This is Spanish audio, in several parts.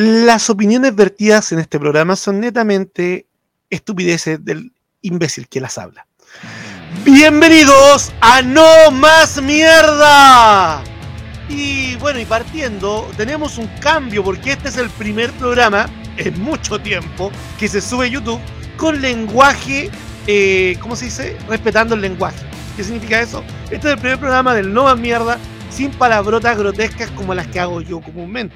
Las opiniones vertidas en este programa son netamente estupideces del imbécil que las habla. Bienvenidos a No Más Mierda. Y bueno, y partiendo, tenemos un cambio porque este es el primer programa en mucho tiempo que se sube a YouTube con lenguaje, eh, ¿cómo se dice? Respetando el lenguaje. ¿Qué significa eso? Este es el primer programa del No Más Mierda sin palabrotas grotescas como las que hago yo comúnmente.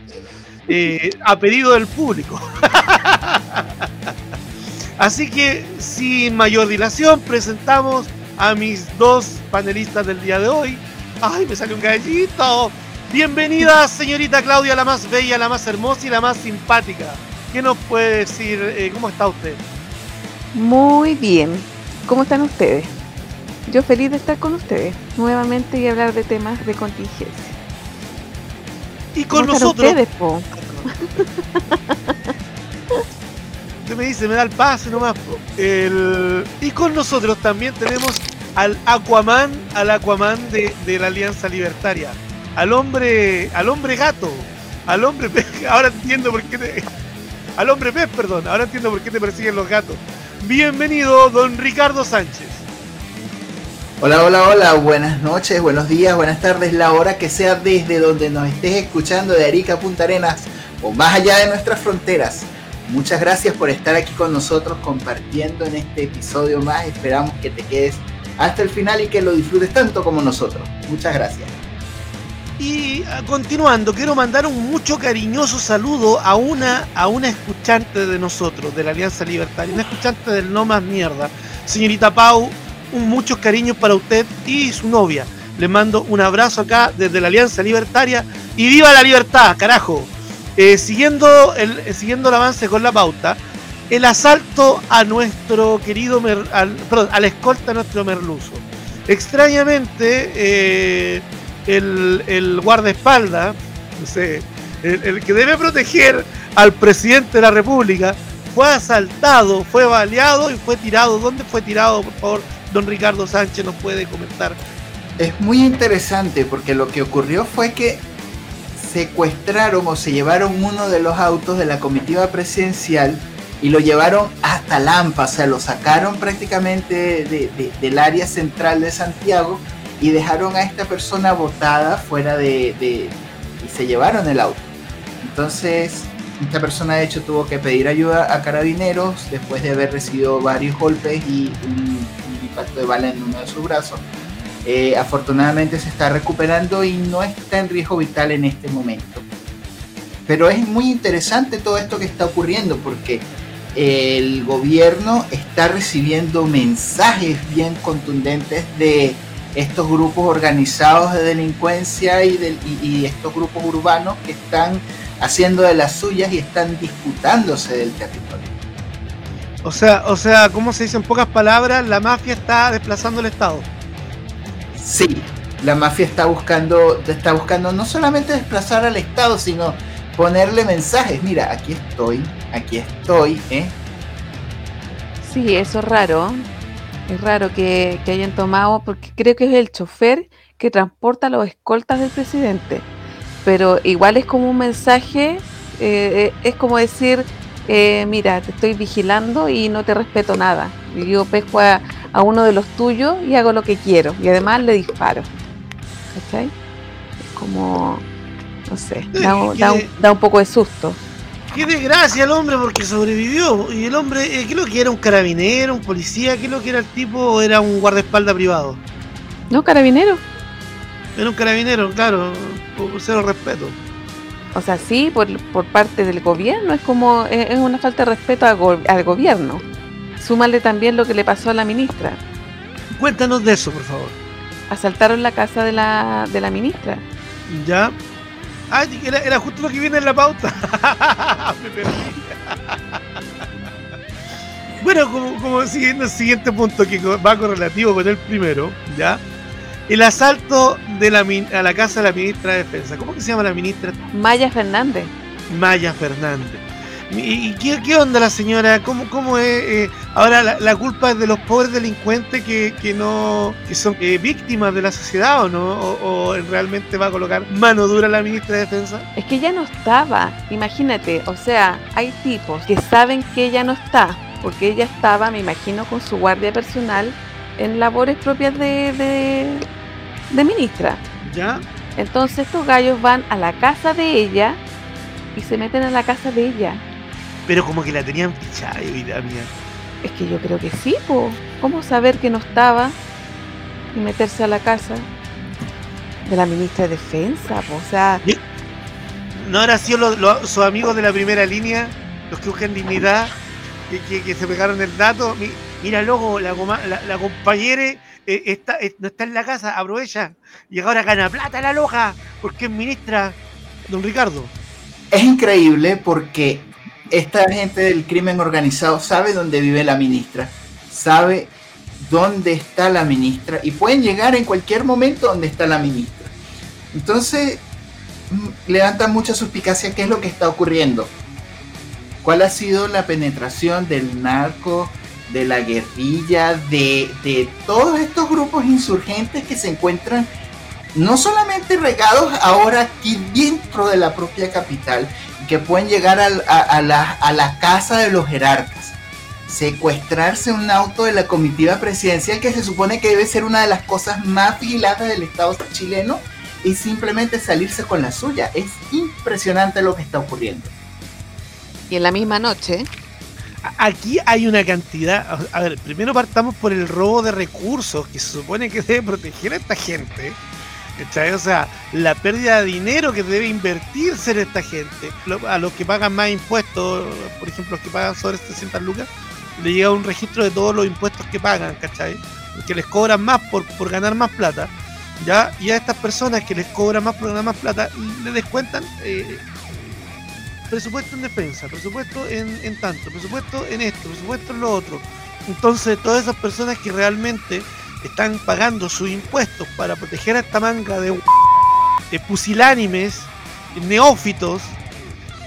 Eh, a pedido del público. Así que, sin mayor dilación, presentamos a mis dos panelistas del día de hoy. ¡Ay, me salió un gallito! Bienvenida, señorita Claudia, la más bella, la más hermosa y la más simpática. ¿Qué nos puede decir? Eh, ¿Cómo está usted? Muy bien. ¿Cómo están ustedes? Yo feliz de estar con ustedes nuevamente y hablar de temas de contingencia. Y con nosotros. Ustedes, Usted me dice, me da el pase nomás. El... Y con nosotros también tenemos al Aquaman, al Aquaman de, la Alianza Libertaria. Al hombre, al hombre gato, al hombre pez. Ahora entiendo por qué te. Al hombre pez, perdón. Ahora entiendo por qué te persiguen los gatos. Bienvenido, don Ricardo Sánchez. Hola, hola, hola, buenas noches, buenos días, buenas tardes, la hora que sea desde donde nos estés escuchando de Arica Punta Arenas o más allá de nuestras fronteras. Muchas gracias por estar aquí con nosotros compartiendo en este episodio más. Esperamos que te quedes hasta el final y que lo disfrutes tanto como nosotros. Muchas gracias. Y ah, continuando, quiero mandar un mucho cariñoso saludo a una, a una escuchante de nosotros, de la Alianza Libertaria, una escuchante del No Más Mierda, señorita Pau, un muchos cariños para usted y su novia. Le mando un abrazo acá desde la Alianza Libertaria y viva la libertad, carajo. Eh, siguiendo, el, eh, siguiendo el avance con la pauta, el asalto a nuestro querido, al, perdón, a la escolta a nuestro merluzo. Extrañamente, eh, el, el guardaespaldas, no sé, el, el, que debe proteger al presidente de la República, fue asaltado, fue baleado y fue tirado. ¿Dónde fue tirado, por favor? Don Ricardo Sánchez nos puede comentar. Es muy interesante porque lo que ocurrió fue que secuestraron o se llevaron uno de los autos de la comitiva presidencial y lo llevaron hasta Lampa, o sea, lo sacaron prácticamente del área central de Santiago y dejaron a esta persona botada fuera de, y se llevaron el auto. Entonces, esta persona de hecho tuvo que pedir ayuda a carabineros después de haber recibido varios golpes y un impacto de bala en uno de sus brazos. Eh, afortunadamente se está recuperando y no está en riesgo vital en este momento. Pero es muy interesante todo esto que está ocurriendo porque el gobierno está recibiendo mensajes bien contundentes de estos grupos organizados de delincuencia y, de, y estos grupos urbanos que están haciendo de las suyas y están disputándose del territorio. O sea, o sea, ¿cómo se dice en pocas palabras? La mafia está desplazando el Estado. Sí, la mafia está buscando, está buscando no solamente desplazar al Estado, sino ponerle mensajes. Mira, aquí estoy, aquí estoy, ¿eh? Sí, eso es raro. Es raro que, hayan tomado, porque creo que es el chofer que transporta los escoltas del presidente. Pero igual es como un mensaje, eh, eh, es como decir, eh, mira, te estoy vigilando y no te respeto nada. yo pesco a, uno de los tuyos y hago lo que quiero. Y además le disparo. ¿Cachai? Es como, no sé, da, un, poco de susto. Qué desgracia el hombre porque sobrevivió. Y el hombre, eh, ¿qué lo que era? ¿Un carabinero? ¿Un policía? ¿Qué lo que era el tipo? ¿O era un guardaespaldas privado? No, carabinero. Era un carabinero, claro, por cero respeto. O sea, sí, por, parte del gobierno, es como, es, una falta de respeto al, gobierno. Súmale también lo que le pasó a la ministra. Cuéntanos de eso, por favor. Asaltaron la casa de la, de la ministra. Ya. Ah, era, justo lo que viene en la pauta. Me perdí. bueno, como, como siguiendo el siguiente punto que va correlativo con el primero, ¿ya? El asalto de la, a la casa de la ministra de Defensa. ¿Cómo que se llama la ministra? Maya Fernández. Maya Fernández. ¿Y, qué, qué, onda la señora? ¿Cómo, cómo es? Eh, ahora la, culpa es de los pobres delincuentes que, que no que son eh, víctimas de la sociedad o no? O, realmente va a colocar mano dura la ministra de Defensa? Es que ya no estaba, imagínate, o sea, hay tipos que saben que ella no está, porque ella estaba, me imagino, con su guardia personal en labores propias de, de, de ministra. ¿Ya? Entonces estos gallos van a la casa de ella y se meten a la casa de ella pero como que la tenían fichada, mía. Es que yo creo que sí, po. ¿Cómo saber que no estaba y meterse a la casa de la ministra de Defensa? Po? O sea. ¿No habrá sido sus amigos de la primera línea los que buscan dignidad? Que, que, se pegaron el dato. Mira, luego la, la, compañera eh, está, eh, no está en la casa, aprovecha. Y ahora gana plata la loja, porque es ministra, don Ricardo. Es increíble porque esta gente del crimen organizado sabe dónde vive la ministra, sabe dónde está la ministra y pueden llegar en cualquier momento donde está la ministra. Entonces, mm, levanta mucha suspicacia qué es lo que está ocurriendo. ¿Cuál ha sido la penetración del narco, de la guerrilla, de, de todos estos grupos insurgentes que se encuentran no solamente regados ahora aquí dentro de la propia capital, que pueden llegar a, la, casa de los jerarcas, secuestrarse un auto de la comitiva presidencial que se supone que debe ser una de las cosas más vigiladas del Estado chileno y simplemente salirse con la suya. Es impresionante lo que está ocurriendo. Y en la misma noche... Aquí hay una cantidad, a ver, primero partamos por el robo de recursos que se supone que debe proteger a esta gente o sea, la pérdida de dinero que debe invertirse en esta gente. A los que pagan más impuestos, por ejemplo, los que pagan sobre 700 lucas, le llega un registro de todos los impuestos que pagan, ¿cachai? Que les cobran más por, por ganar más plata. ¿ya? Y a estas personas que les cobran más por ganar más plata, le descuentan eh, presupuesto en defensa, presupuesto en, en tanto, presupuesto en esto, presupuesto en lo otro. Entonces, todas esas personas que realmente están pagando sus impuestos para proteger a esta manga de, de pusilánimes, neófitos,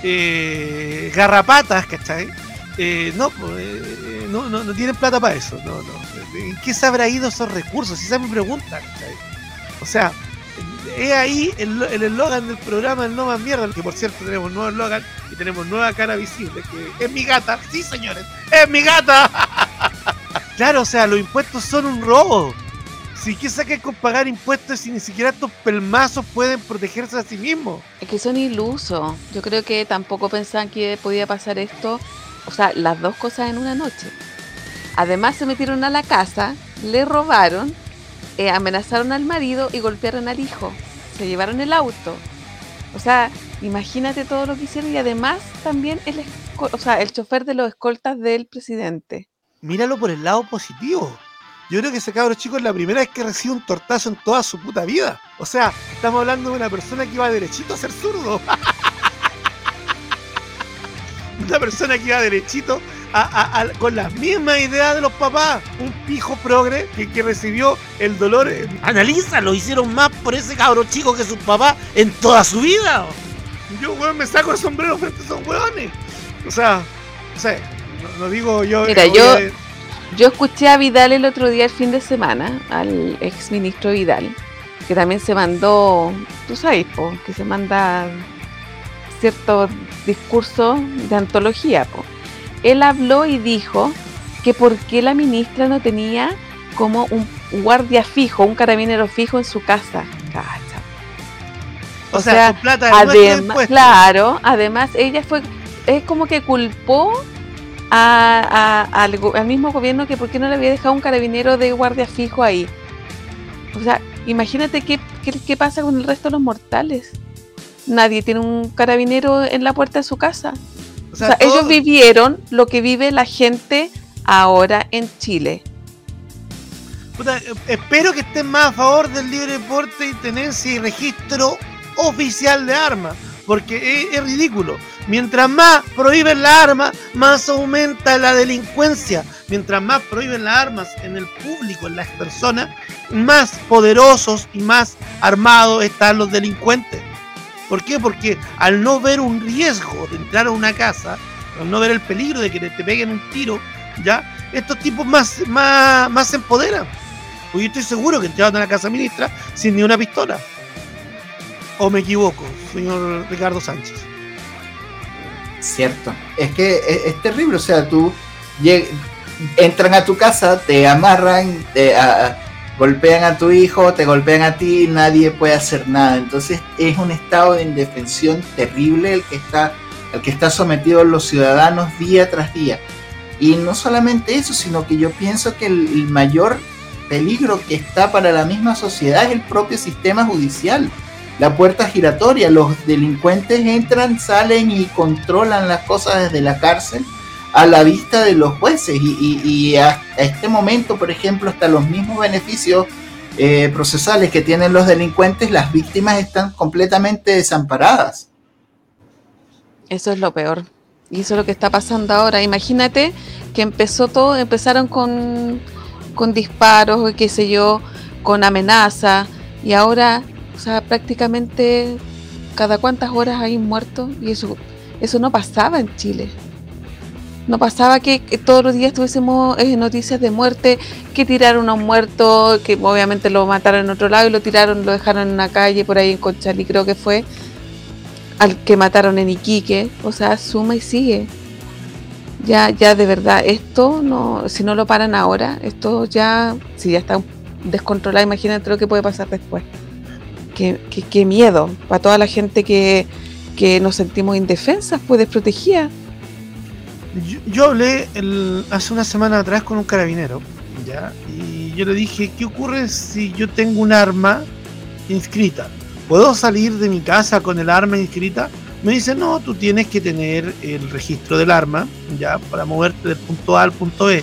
eh, garrapatas, ¿cachai? Eh, no, pues, eh, no, no, no, tienen plata para eso. No, no. ¿En qué se habrá ido esos recursos? Esa es mi pregunta. ¿cachai? O sea, es ahí el eslogan del programa El No Más Mierda, que por cierto tenemos nuevo eslogan y tenemos nueva cara visible, que es mi gata. Sí, señores, es mi gata. Claro, o sea, los impuestos son un robo. Si qué sacar con pagar impuestos si ni siquiera estos pelmazos pueden protegerse a sí mismos? Es que son ilusos. Yo creo que tampoco pensaban que podía pasar esto. O sea, las dos cosas en una noche. Además se metieron a la casa, le robaron, eh, amenazaron al marido y golpearon al hijo. Se llevaron el auto. O sea, imagínate todo lo que hicieron y además también el, el chofer de los escoltas del presidente míralo por el lado positivo. Yo creo que ese cabro chico es la primera vez que recibe un tortazo en toda su puta vida. O sea, estamos hablando de una persona que iba derechito a ser zurdo. una persona que iba derechito con las mismas ideas de los papás. Un pijo progre que, recibió el dolor. Analiza, lo hicieron más por ese cabro chico que su papá en toda su vida. Yo, weón, me saco el sombrero frente a esos weones. O sea, o sea, no, digo yo. Mira, yo, yo escuché a Vidal el otro día, el fin de semana, al ex ministro Vidal, que también se mandó, tú sabes, que se manda ciertos discursos de antología. Él habló y dijo que por qué la ministra no tenía como un guardia fijo, un carabinero fijo en su casa. Cacha. O, sea, plata además, claro, además ella fue, es como que culpó al, mismo gobierno que por qué no le había dejado un carabinero de guardia fijo ahí. O sea, imagínate qué, qué, pasa con el resto de los mortales. Nadie tiene un carabinero en la puerta de su casa. O sea, ellos vivieron lo que vive la gente ahora en Chile. espero que estén más a favor del libre porte y tenencia y registro oficial de armas, porque es ridículo. Mientras más prohíben las armas, más aumenta la delincuencia. Mientras más prohíben las armas en el público, en las personas, más poderosos y más armados están los delincuentes. ¿Por qué? Porque al no ver un riesgo de entrar a una casa, al no ver el peligro de que te peguen un tiro, ¿ya? Estos tipos más, más, más se empoderan. Porque yo estoy seguro que entraron a la casa ministra sin ni una pistola. ¿O me equivoco, señor Ricardo Sánchez? Cierto. Es que es, terrible, o sea, tú entran a tu casa, te amarran, te golpean a tu hijo, te golpean a ti, nadie puede hacer nada. Entonces es un estado de indefensión terrible el que está, el que está sometido los ciudadanos día tras día. Y no solamente eso, sino que yo pienso que el mayor peligro que está para la misma sociedad es el propio sistema judicial la puerta giratoria. Los delincuentes entran, salen y controlan las cosas desde la cárcel a la vista de los jueces. Y, a, este momento, por ejemplo, hasta los mismos beneficios eh, procesales que tienen los delincuentes, las víctimas están completamente desamparadas. Eso es lo peor. Y eso es lo que está pasando ahora. Imagínate que empezó todo, empezaron con, con disparos, qué sé yo, con amenaza, y ahora o sea, prácticamente cada cuántas horas hay muertos y eso, eso no pasaba en Chile. No pasaba que, todos los días tuviésemos eh, noticias de muerte, que tiraron a un muerto, que obviamente lo mataron en otro lado y lo tiraron, lo dejaron en una calle por ahí en Conchalí, creo que fue, al que mataron en Iquique. O sea, suma y sigue. Ya, ya de verdad, esto no, si no lo paran ahora, esto ya, si ya está descontrolado, imagínate lo que puede pasar después qué, miedo para toda la gente que, nos sentimos indefensas, pues desprotegidas. Yo, hablé hace una semana atrás con un carabinero, ¿ya? Y yo le dije, ¿qué ocurre si yo tengo un arma inscrita? ¿Puedo salir de mi casa con el arma inscrita? Me dice, no, tú tienes que tener el registro del arma, ¿ya? Para moverte del punto A al punto B.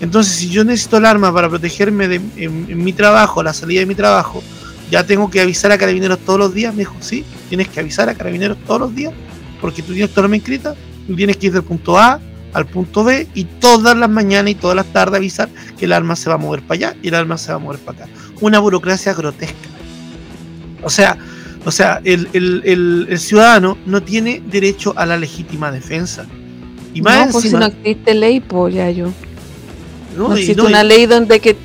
Entonces, si yo necesito el arma para protegerme de, en mi trabajo, la salida de mi trabajo, ya tengo que avisar a carabineros todos los días. Me dijo, sí, tienes que avisar a carabineros todos los días, porque tú tienes tu norma inscrita, tú tienes que ir del punto A al punto B y todas las mañanas y todas las tardes avisar que el arma se va a mover para allá y el arma se va a mover para acá. Una burocracia grotesca. O sea, o sea, el, ciudadano no tiene derecho a la legítima defensa. Y más no, pues si no existe ley, pues ya yo. No, existe una ley donde que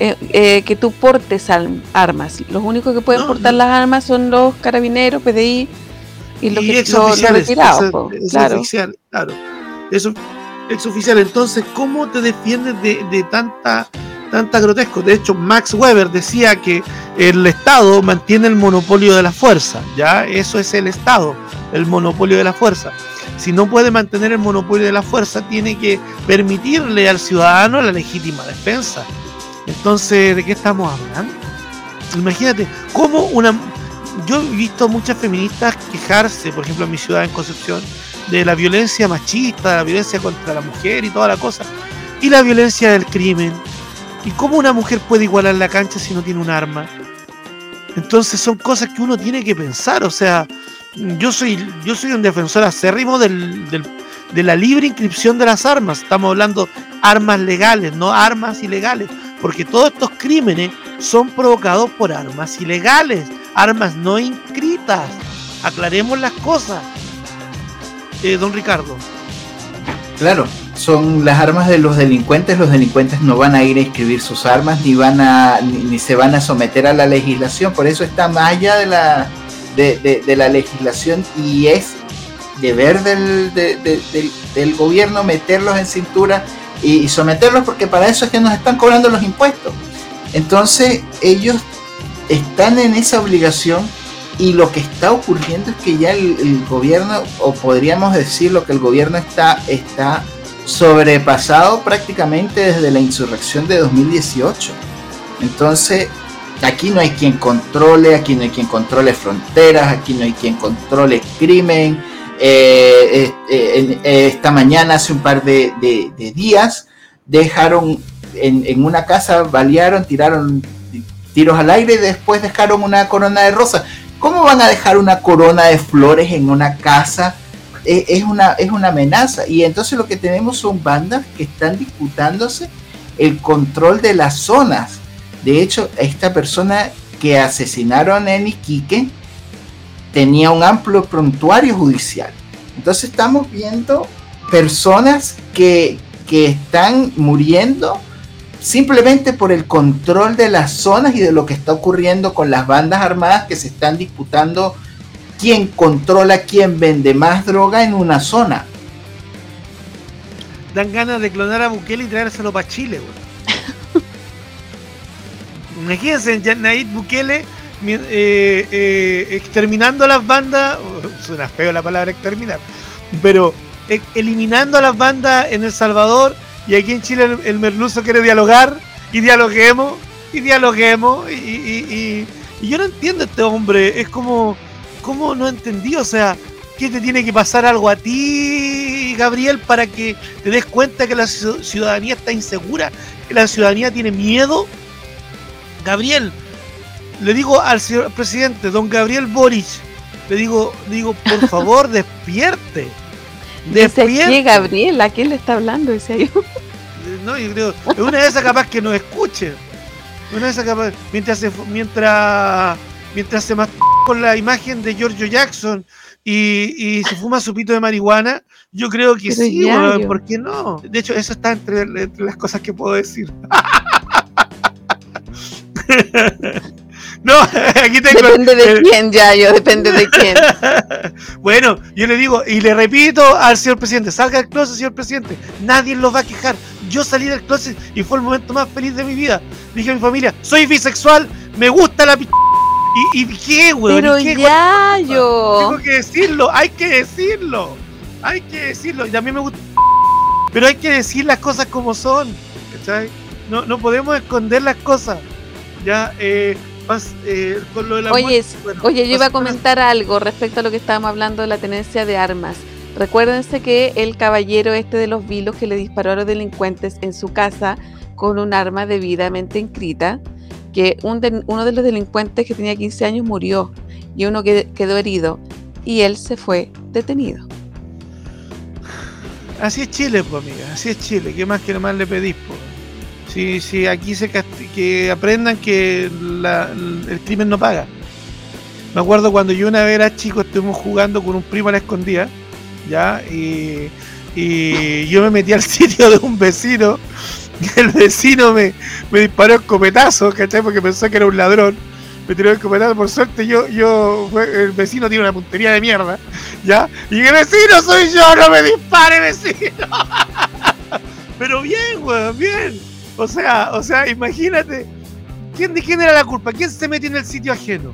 eh, eh, que tú portes armas. Los únicos que pueden portar las armas son los carabineros, PDI y los que ex retirados. claro. Oficial, claro. Eso ex oficial. Entonces, ¿cómo te defiendes de, tanta tanta grotesco? De hecho, Max Weber decía que el Estado mantiene el monopolio de la fuerza. Ya, eso es el Estado, el monopolio de la fuerza. Si no puede mantener el monopolio de la fuerza, tiene que permitirle al ciudadano la legítima defensa. Entonces, ¿de qué estamos hablando? Imagínate, cómo una... Yo he visto muchas feministas quejarse, por ejemplo, en mi ciudad, en Concepción, de la violencia machista, de la violencia contra la mujer y toda la cosa, y la violencia del crimen. ¿Y cómo una mujer puede igualar la cancha si no tiene un arma? Entonces son cosas que uno tiene que pensar, o sea, yo soy, yo soy un defensor acérrimo del, de la libre inscripción de las armas, estamos hablando armas legales, no armas ilegales porque todos estos crímenes son provocados por armas ilegales, armas no inscritas. Aclaremos las cosas, eh, don Ricardo. Claro, son las armas de los delincuentes. Los delincuentes no van a ir a inscribir sus armas ni van a ni, se van a someter a la legislación. Por eso está más allá de la de, la legislación y es deber del, del gobierno meterlos en cintura y, someterlos porque para eso es que nos están cobrando los impuestos. Entonces ellos están en esa obligación y lo que está ocurriendo es que ya el, gobierno, o podríamos decir lo que el gobierno está, está sobrepasado prácticamente desde la insurrección de 2018. Entonces, aquí no hay quien controle, aquí no hay quien controle fronteras, aquí no hay quien controle crimen, eh, eh, eh, esta mañana, hace un par de, días, dejaron en, una casa, balearon, tiraron tiros al aire y después dejaron una corona de rosas. ¿Cómo van a dejar una corona de flores en una casa? es, una, es una amenaza. Y entonces lo que tenemos son bandas que están disputándose el control de las zonas. De hecho, esta persona que asesinaron en Iquique, tenía un amplio prontuario judicial. Entonces estamos viendo personas que, que están muriendo simplemente por el control de las zonas y de lo que está ocurriendo con las bandas armadas que se están disputando quién controla, quién vende más droga en una zona. Dan ganas de clonar a Bukele y traérselo para Chile, güey. Imagínense, Nayib Bukele eh, eh, exterminando a las bandas, suena feo la palabra exterminar, pero eh, eliminando a las bandas en El Salvador y aquí en Chile el, merluzo quiere dialogar y dialoguemos y dialoguemos y, yo no entiendo a este hombre, es como, como no entendí, o sea, ¿qué te tiene que pasar algo a ti, Gabriel, para que te des cuenta que la ciudadanía está insegura, que la ciudadanía tiene miedo? Gabriel, le digo al señor presidente, don Gabriel Boric, le digo, digo, por favor, despierte. Despierte. ¿Qué, Gabriel? ¿A quién le está hablando? Dice yo. No, yo creo, es una de esas capaz que nos escuche. Una de esas capaz, mientras se, mientras, mientras se con la imagen de Giorgio Jackson y, se fuma su pito de marihuana, yo creo que sí, ¿por qué no? De hecho, eso está entre, entre las cosas que puedo decir. No, aquí tengo. Depende de quién, ya, yo, depende de quién. bueno, yo le digo, y le repito al señor presidente: salga del closet, señor presidente. Nadie lo va a quejar. Yo salí del closet y fue el momento más feliz de mi vida. Dije a mi familia: soy bisexual, me gusta la p. ¿Y, y qué, güey? Pero ya, yo. Tengo que decirlo, hay que decirlo. Hay que decirlo. Y también me gusta. Pero hay que decir las cosas como son. ¿Cachai? No, no podemos esconder las cosas. Ya, eh eh, oye, oye, yo iba a comentar algo respecto a lo que estábamos hablando de la tenencia de armas. Recuérdense que el caballero este de los vilos que le disparó a los delincuentes en su casa con un arma debidamente inscrita, que uno de los delincuentes que tenía 15 años murió y uno quedó herido y él se fue detenido. Así es Chile, pues amiga, así es Chile. ¿Qué más que más le pedís, pues? Sí, sí, aquí se que aprendan que el crimen no paga. Me acuerdo cuando yo una vez era chico, estuvimos jugando con un primo a la escondida, ¿ya? Y, yo me metí al sitio de un vecino, y el vecino me, me disparó escopetazo, ¿cachai? Porque pensó que era un ladrón. Me tiró el escopetazo, por suerte yo, yo, el vecino tiene una puntería de mierda, ¿ya? Y el vecino soy yo, no me dispare, vecino. Pero bien, weón, bien. O sea, o sea, imagínate. ¿Quién, ¿De quién era la culpa? ¿Quién se metió en el sitio ajeno?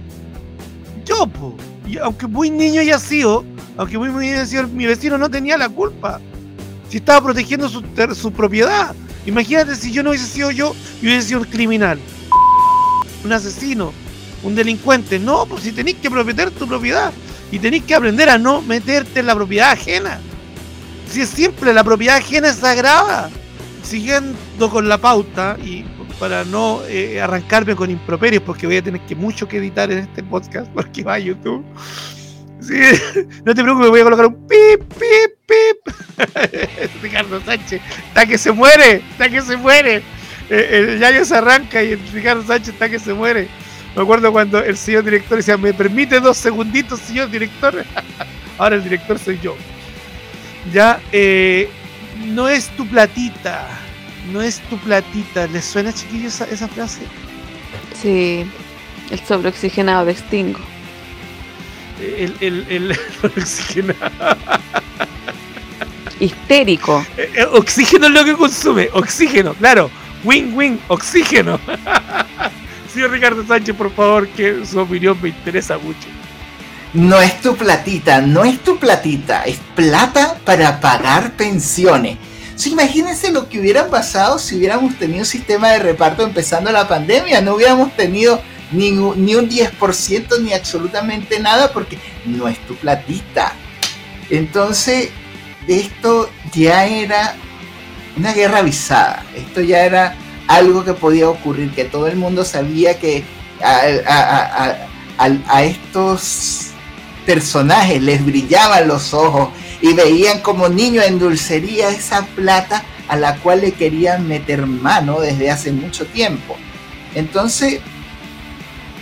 Yo, po. Aunque muy niño haya sido, aunque muy, muy niño haya sido, mi vecino no tenía la culpa. Si estaba protegiendo su, su propiedad. Imagínate si yo no hubiese sido yo y hubiese sido un criminal. Un asesino. Un delincuente. No, pues si tenéis que proteger tu propiedad. Y tenéis que aprender a no meterte en la propiedad ajena. Si es simple, la propiedad ajena es sagrada siguiendo con la pauta y para no eh, arrancarme con improperios, porque voy a tener que mucho que editar en este podcast porque va a YouTube. no te preocupes, voy a colocar un pip, pip, pip. Ricardo Sánchez, está que se muere, está que se muere. Eh, el Yayo se arranca y el Ricardo Sánchez está que se muere. Me acuerdo cuando el señor director decía, ¿me permite dos segunditos, señor director? Ahora el director soy yo. Ya, eh, no es tu platita, no es tu platita. ¿Les suena, chiquillos, esa, frase? Sí, el sobreoxigenado de Stingo. El, el, el sobreoxigenado. Histérico. Eh, eh, oxígeno es lo que consume, oxígeno, claro. Win, win, oxígeno. Señor Ricardo Sánchez, por favor, que su opinión me interesa mucho no es tu platita, no es tu platita, es plata para pagar pensiones. imagínense lo que hubiera pasado si hubiéramos tenido un sistema de reparto empezando la pandemia. No hubiéramos tenido ni, ni un 10% ni absolutamente nada porque no es tu platita. Entonces, esto ya era una guerra avisada. Esto ya era algo que podía ocurrir, que todo el mundo sabía que a estos personajes les brillaban los ojos y veían como niño en dulcería esa plata a la cual le querían meter mano desde hace mucho tiempo. Entonces,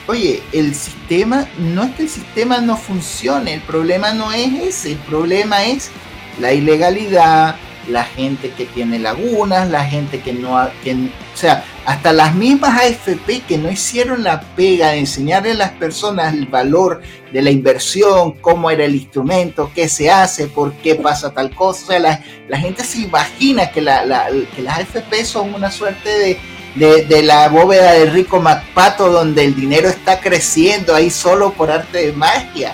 oye, el sistema, no es que el sistema no funcione, el problema no es ese, el problema es la ilegalidad, la gente que tiene lagunas, la gente que no, ha, que, o sea, hasta las mismas AFP que no hicieron la pega de enseñarle a las personas el valor de la inversión, cómo era el instrumento, qué se hace, por qué pasa tal cosa. O sea, la, gente se imagina que, la, la, que las AFP son una suerte de, de, de, la bóveda de Rico MacPato donde el dinero está creciendo ahí solo por arte de magia.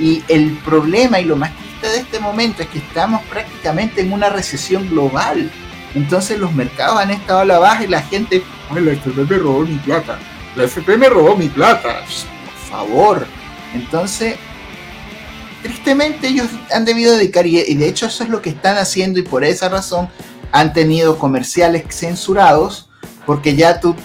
Y el problema y lo más de este momento es que estamos prácticamente en una recesión global. Entonces los mercados han estado a la baja y la gente, la FP me robó mi plata. La FP me robó mi plata. Por favor. Entonces, tristemente ellos han debido dedicar, y de hecho eso es lo que están haciendo y por esa razón han tenido comerciales censurados, porque ya tú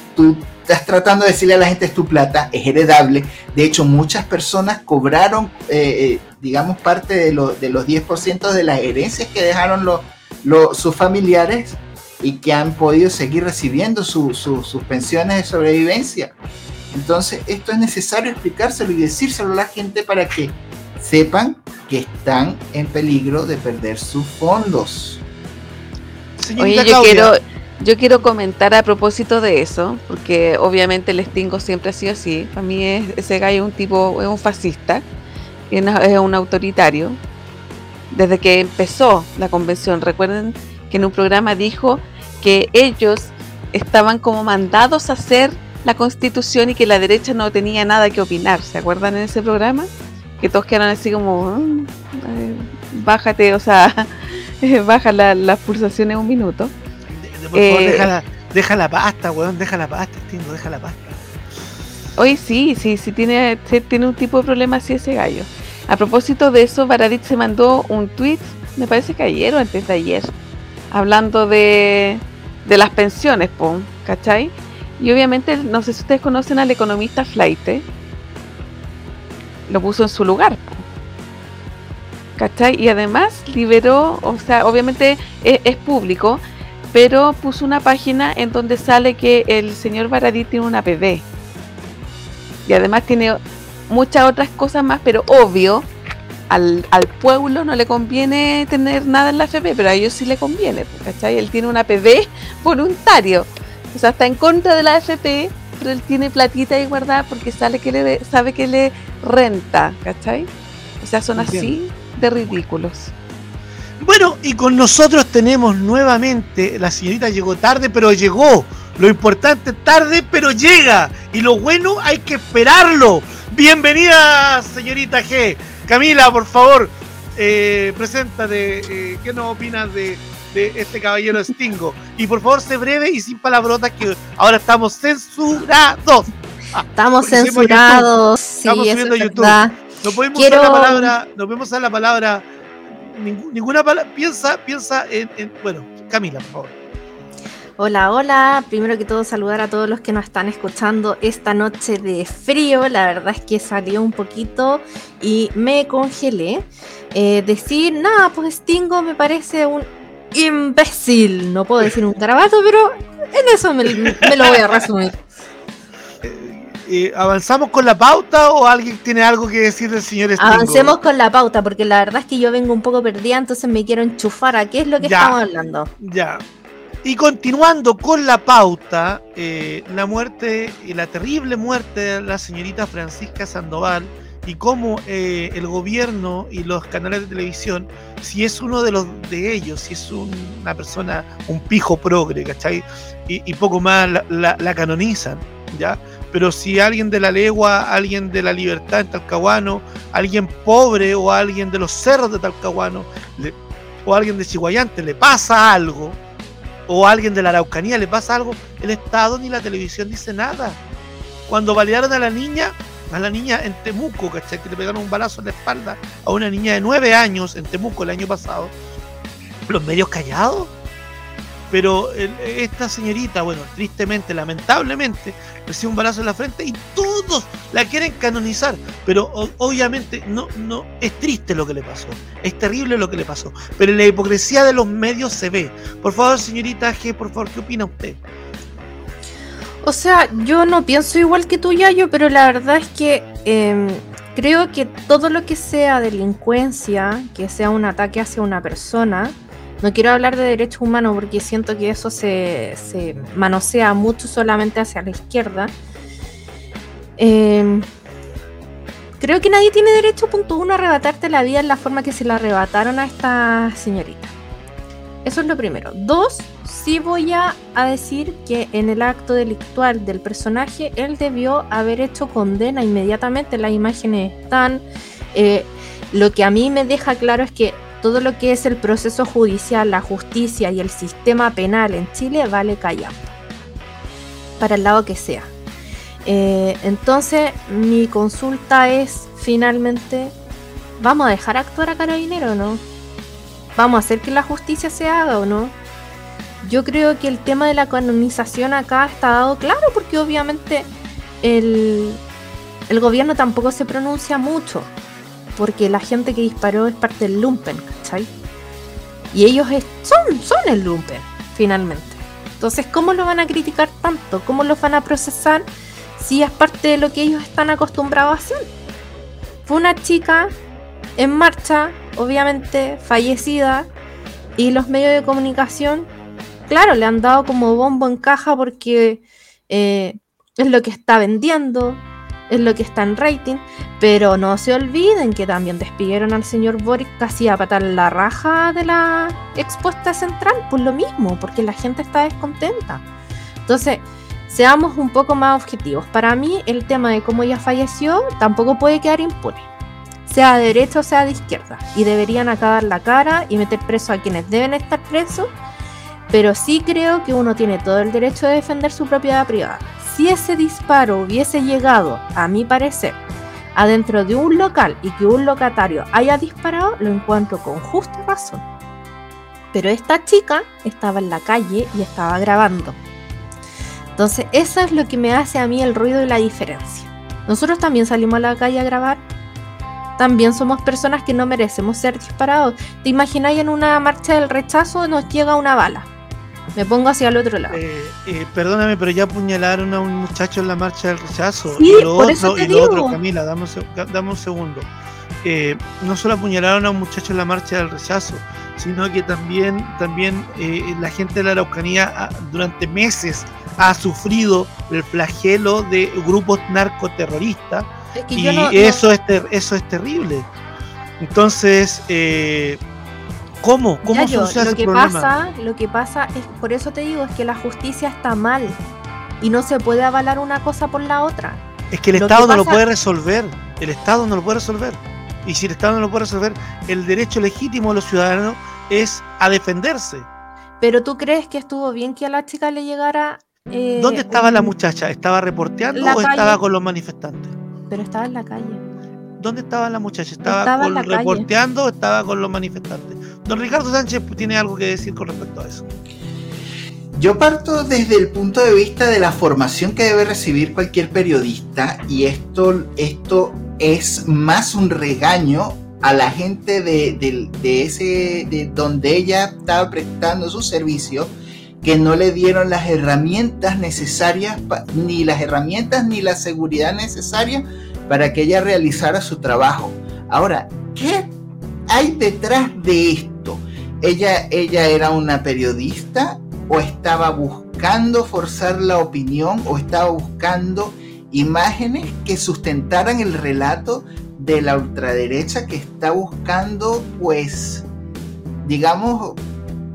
estás tratando de decirle a la gente es tu plata, es heredable. De hecho, muchas personas cobraron, eh, eh, digamos, parte de, lo, de los 10% de las herencias que dejaron sus familiares y que han podido seguir recibiendo sus pensiones de sobrevivencia. Entonces, esto es necesario explicárselo y decírselo a la gente para que sepan que están en peligro de perder sus fondos. Oye, yo quiero, yo quiero comentar a propósito de eso, porque obviamente el Stingo siempre ha sido así. Para mí ese gallo es un tipo, es un fascista, es un autoritario. Desde que empezó la convención, recuerden que en un programa dijo que ellos estaban como mandados a hacer la constitución y que la derecha no tenía nada que opinar. ¿Se acuerdan en ese programa? Que todos quedan así como, mm, eh, bájate, o sea, baja las pulsaciones un minuto. Por favor, eh, deja, la, pasta, weón, deja la pasta, Stingo, deja la pasta. Hoy sí, sí, sí tiene, tiene un tipo de problema así ese gallo. A propósito de eso, Baradit se mandó un tweet, me parece que ayer o antes de ayer, hablando de, de las pensiones, pum, ¿cachai? Y obviamente, no sé si ustedes conocen al economista Flaite, lo puso en su lugar, ¿cachai? Y además liberó, o sea, obviamente es, es público, pero puso una página en donde sale que el señor Baradí tiene una PB. Y además tiene muchas otras cosas más, pero obvio, al, pueblo no le conviene tener nada en la FP, pero a ellos sí le conviene, ¿cachai? Él tiene una PB voluntario. O sea, está en contra de la FP, pero él tiene platita ahí guardada porque sale que le, sabe que le renta, ¿cachai? O sea, son así de ridículos. Bueno, y con nosotros tenemos nuevamente, la señorita llegó tarde, pero llegó. Lo importante tarde, pero llega. Y lo bueno hay que esperarlo. Bienvenida, señorita G. Camila, por favor, eh, preséntate. Eh, ¿Qué nos opinas de, este caballero Stingo? Y por favor, sé breve y sin palabrotas, que ahora estamos censurados. Ah, estamos censurados. Sí, estamos subiendo YouTube. No podemos usar la palabra, no podemos usar la palabra ninguna palabra. Piensa, piensa en, Bueno, Camila, por favor. Hola, hola. Primero que todo, saludar a todos los que nos están escuchando esta noche de frío. La verdad es que salió un poquito y me congelé. Eh, decir, nada, pues Stingo me parece un imbécil. No puedo decir un garabato, pero en eso me lo voy a resumir. Eh, ¿avanzamos con la pauta o alguien tiene algo que decir del señor Stingo? Avancemos con la pauta, porque la verdad es que yo vengo un poco perdida, entonces me quiero enchufar a qué es lo que estamos hablando. Ya. Y continuando con la pauta, eh, la muerte y la terrible muerte de la señorita Francisca Sandoval y cómo eh, el gobierno y los canales de televisión, si es uno de los de ellos, si es una persona, un pijo progre, ¿cachai? Y, poco más la, la canonizan, ¿ya? Pero si alguien de la legua, alguien de la libertad en Talcahuano, alguien pobre o alguien de los cerros de Talcahuano, o alguien de Chihuayante le pasa algo, o alguien de la Araucanía le pasa algo, el Estado ni la televisión dice nada. Cuando balearon a la niña, a la niña en Temuco, ¿cachai? Que le pegaron un balazo en la espalda a una niña de nueve años en Temuco el año pasado, los medios callados pero esta señorita, bueno, tristemente, lamentablemente, recibe un balazo en la frente y todos la quieren canonizar. Pero obviamente no, no, es triste lo que le pasó, es terrible lo que le pasó. Pero la hipocresía de los medios se ve. Por favor, señorita G, por favor, ¿qué opina usted? O sea, yo no pienso igual que tú, Yayo, pero la verdad es que em, creo que todo lo que sea delincuencia, que sea un ataque hacia una persona, no quiero hablar de derechos humanos porque siento que eso se, se manosea mucho solamente hacia la izquierda. Eh, creo que nadie tiene derecho, punto uno, a arrebatarte la vida en la forma que se la arrebataron a esta señorita. Eso es lo primero. Dos, sí voy a, a, decir que en el acto delictual del personaje, él debió haber hecho condena inmediatamente. Las imágenes están. Eh, lo que a mí me deja claro es que todo lo que es el proceso judicial, la justicia y el sistema penal en Chile vale callar. Para el lado que sea. Eh, entonces, mi consulta es finalmente, ¿vamos a dejar actuar a Carabinero o no? ¿Vamos a hacer que la justicia se haga o no? Yo creo que el tema de la canonización acá está dado claro porque obviamente el, el gobierno tampoco se pronuncia mucho porque la gente que disparó es parte del lumpen, ¿cachai? Y ellos son, son el lumpen, finalmente. Entonces, ¿cómo lo van a criticar tanto? ¿Cómo lo van a procesar si es parte de lo que ellos están acostumbrados a hacer? Fue una chica en marcha, obviamente fallecida, y los medios de comunicación, claro, le han dado como bombo en caja porque eh, es lo que está vendiendo, es lo que está en rating, pero no se olviden que también despidieron al señor Boric casi a patar la raja de la expuesta central, por lo mismo, porque la gente está descontenta. Entonces, seamos un poco más objetivos. Para mí, el tema de cómo ella falleció tampoco puede quedar impune, sea de derecha o sea de izquierda, y deberían acabar la cara y meter preso a quienes deben estar presos, pero sí creo que uno tiene todo el derecho de defender su propiedad privada si ese disparo hubiese llegado, a mi parecer, adentro de un local y que un locatario haya disparado, lo encuentro con justa razón. Pero esta chica estaba en la calle y estaba grabando. Entonces, eso es lo que me hace a mí el ruido y la diferencia. Nosotros también salimos a la calle a grabar. También somos personas que no merecemos ser disparados. ¿Te imagináis en una marcha del rechazo nos llega una bala? Me pongo hacia el otro lado. Eh, eh, perdóname, pero ya apuñalaron a un muchacho en la marcha del rechazo. Sí, y lo por otro, eso te y lo otro, digo. Camila, dame un, dame un segundo. Eh, no solo apuñalaron a un muchacho en la marcha del rechazo, sino que también, también la gente de la Araucanía ah, durante meses ha sufrido el flagelo de grupos narcoterroristas Es que y no- eso, es ter- eso es terrible. Entonces, eh, ¿cómo? ¿Cómo Yayo, solucionas lo que problema? pasa, lo que pasa es, por eso te digo, es que la justicia está mal y no se puede avalar una cosa por la otra. Es que el Lo que Estado no lo puede resolver. El Estado no lo puede resolver. Y si el Estado no lo puede resolver, el derecho legítimo de los ciudadanos es a defenderse. Pero tú crees que estuvo bien que a la chica le llegara. eh, ¿Dónde estaba la muchacha? ¿Estaba reporteando La o calle. estaba con los manifestantes? Pero estaba en la calle. ¿Dónde estaba la muchacha? ¿Estaba, con- reporteando o estaba con los manifestantes? Don Ricardo Sánchez tiene algo que decir con respecto a eso. Yo parto desde el punto de vista de la formación que debe recibir cualquier periodista y esto, esto es más un regaño a la gente de, de- de ese de donde ella estaba prestando su servicio que no le dieron las herramientas necesarias pa- ni las herramientas ni la seguridad necesaria para que ella realizara su trabajo. Ahora, ¿qué hay detrás de esto? Ella, ella era una periodista o estaba buscando forzar la opinión o estaba buscando imágenes que sustentaran el relato de la ultraderecha que está buscando, pues, digamos,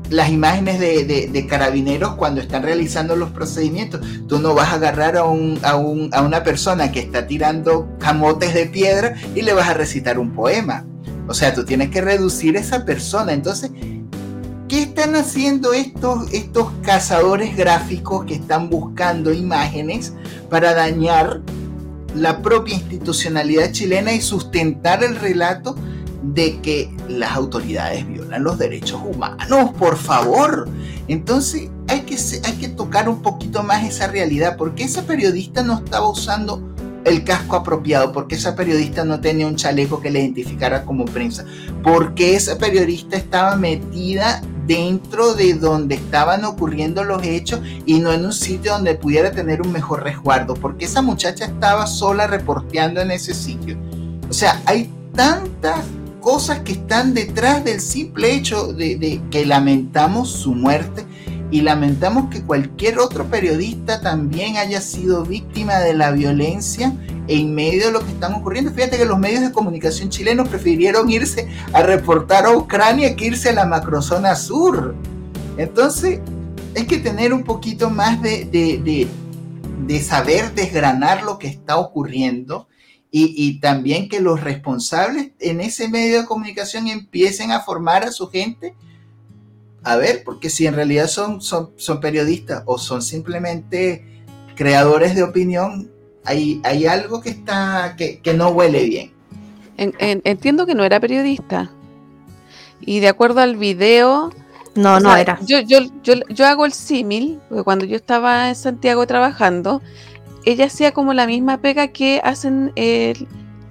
las imágenes de, de- carabineros cuando están realizando los procedimientos. Tú no vas a agarrar a, un, a, un- a una persona que está tirando camotes de piedra y le vas a recitar un poema. O sea, tú tienes que reducir esa persona. Entonces, ¿Qué están haciendo estos, estos cazadores gráficos que están buscando imágenes para dañar la propia institucionalidad chilena y sustentar el relato de que las autoridades violan los derechos humanos? Por favor. Entonces hay que, hay que tocar un poquito más esa realidad, porque esa periodista no estaba usando el casco apropiado, porque esa periodista no tenía un chaleco que le identificara como prensa, porque esa periodista estaba metida dentro de donde estaban ocurriendo los hechos y no en un sitio donde pudiera tener un mejor resguardo, porque esa muchacha estaba sola reporteando en ese sitio. O sea, hay tantas cosas que están detrás del simple hecho de, que lamentamos su muerte y lamentamos que cualquier otro periodista también haya sido víctima de la violencia en medio de lo que están ocurriendo. Fíjate que los medios de comunicación chilenos prefirieron irse a reportar a Ucrania que irse a la macrozona sur. Entonces, hay que tener un poquito más de, de, de saber desgranar lo que está ocurriendo y, también que los responsables en ese medio de comunicación empiecen a formar a su gente. A ver, porque si en realidad son, son, son periodistas o son simplemente creadores de opinión, hay, hay algo que, está, que, no huele bien. entiendo que no era periodista. Y de acuerdo al video... No, no era. Yo, yo, yo, yo hago el símil, porque cuando yo estaba en Santiago trabajando, ella hacía como la misma pega que hacen,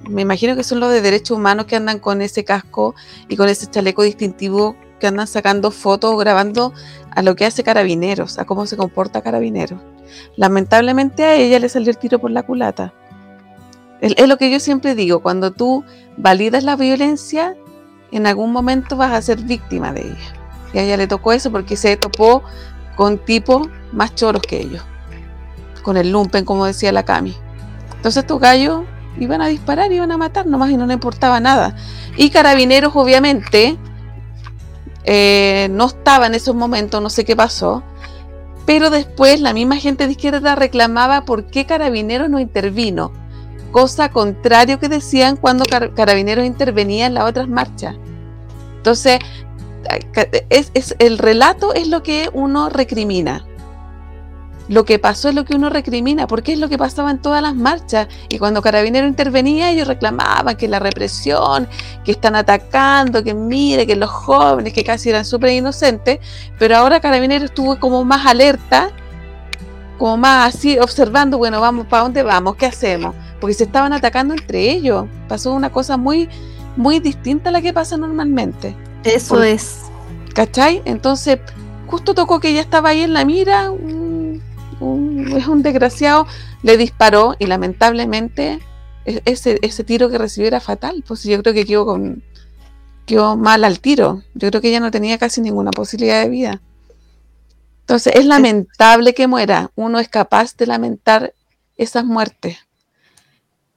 me imagino que son los de derechos humanos que andan con ese casco y con ese chaleco distintivo que andan sacando fotos, grabando a lo que hace Carabineros, a cómo se comporta Carabineros. Lamentablemente a ella le salió el tiro por la culata. Es, es lo que yo siempre digo, cuando tú validas la violencia, en algún momento vas a ser víctima de ella. Y a ella le tocó eso porque se topó con tipos más choros que ellos con el lumpen, como decía la Cami. Entonces estos gallos iban a disparar, iban a matar nomás y no le importaba nada. Y carabineros, obviamente, eh, no estaba en esos momentos, no sé qué pasó. Pero después la misma gente de izquierda reclamaba por qué Carabineros no intervino. Cosa contrario que decían cuando Carabineros intervenía en las otras marchas. Entonces, es, el relato es lo que uno recrimina lo que pasó es lo que uno recrimina, porque es lo que pasaba en todas las marchas. Y cuando Carabinero intervenía, ellos reclamaban que la represión, que están atacando, que mire, que los jóvenes, que casi eran súper inocentes. Pero ahora Carabinero estuvo como más alerta, como más así, observando, bueno, vamos, ¿para dónde vamos? ¿Qué hacemos? Porque se estaban atacando entre ellos. Pasó una cosa muy, muy distinta a la que pasa normalmente. Eso es. ¿Cachai? Entonces, justo tocó que ella estaba ahí en la mira, es un desgraciado, le disparó y lamentablemente e, ese, ese tiro que recibió era fatal. Pues yo creo que quedó, con, quedó mal al tiro. Yo creo que ella no tenía casi ninguna posibilidad de vida. Entonces es lamentable que muera. Uno es capaz de lamentar esas muertes.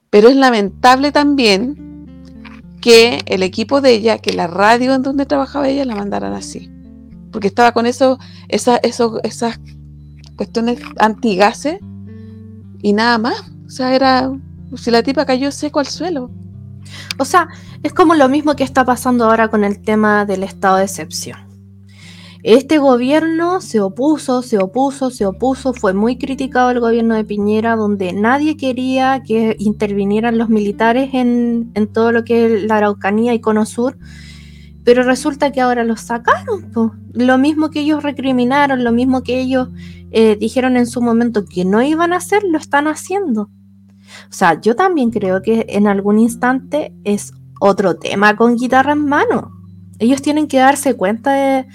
Pero es lamentable también que el equipo de ella, que la radio en donde trabajaba ella, la mandaran así. Porque estaba con eso, esa, eso, esas cuestiones antigases y nada más. O sea, era. Si la tipa cayó seco al suelo. O sea, es como lo mismo que está pasando ahora con el tema del estado de excepción. Este gobierno se opuso, se opuso, se opuso, fue muy criticado el gobierno de Piñera, donde nadie quería que intervinieran los militares en, en todo lo que es la Araucanía y Cono Sur, pero resulta que ahora los sacaron. Lo mismo que ellos recriminaron, lo mismo que ellos eh, dijeron en su momento que no iban a hacer, lo están haciendo. O sea, yo también creo que en algún instante es otro tema con guitarra en mano. Ellos tienen que darse cuenta de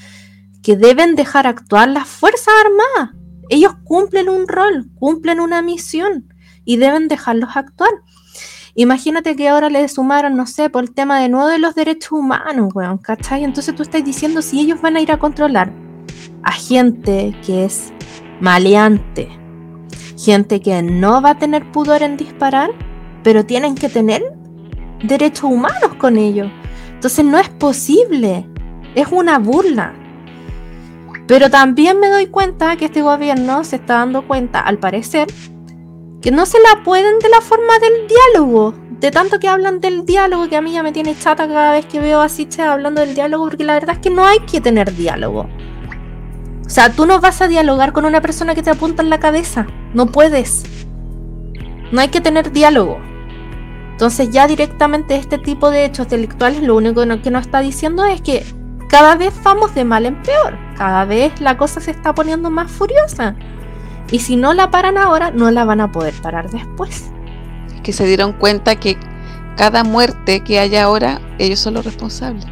que deben dejar actuar las Fuerzas Armadas. Ellos cumplen un rol, cumplen una misión y deben dejarlos actuar. Imagínate que ahora le sumaron, no sé, por el tema de nuevo de los derechos humanos, weón, ¿cachai? Entonces tú estás diciendo si ellos van a ir a controlar a gente que es maleante, gente que no va a tener pudor en disparar, pero tienen que tener derechos humanos con ellos. Entonces no es posible, es una burla. Pero también me doy cuenta que este gobierno se está dando cuenta, al parecer, que no se la pueden de la forma del diálogo. De tanto que hablan del diálogo, que a mí ya me tiene chata cada vez que veo así hablando del diálogo, porque la verdad es que no hay que tener diálogo. O sea, tú no vas a dialogar con una persona que te apunta en la cabeza. No puedes. No hay que tener diálogo. Entonces ya directamente este tipo de hechos delictuales lo único que nos está diciendo es que cada vez vamos de mal en peor. Cada vez la cosa se está poniendo más furiosa. Y si no la paran ahora, no la van a poder parar después. Que se dieron cuenta que cada muerte que haya ahora, ellos son los responsables.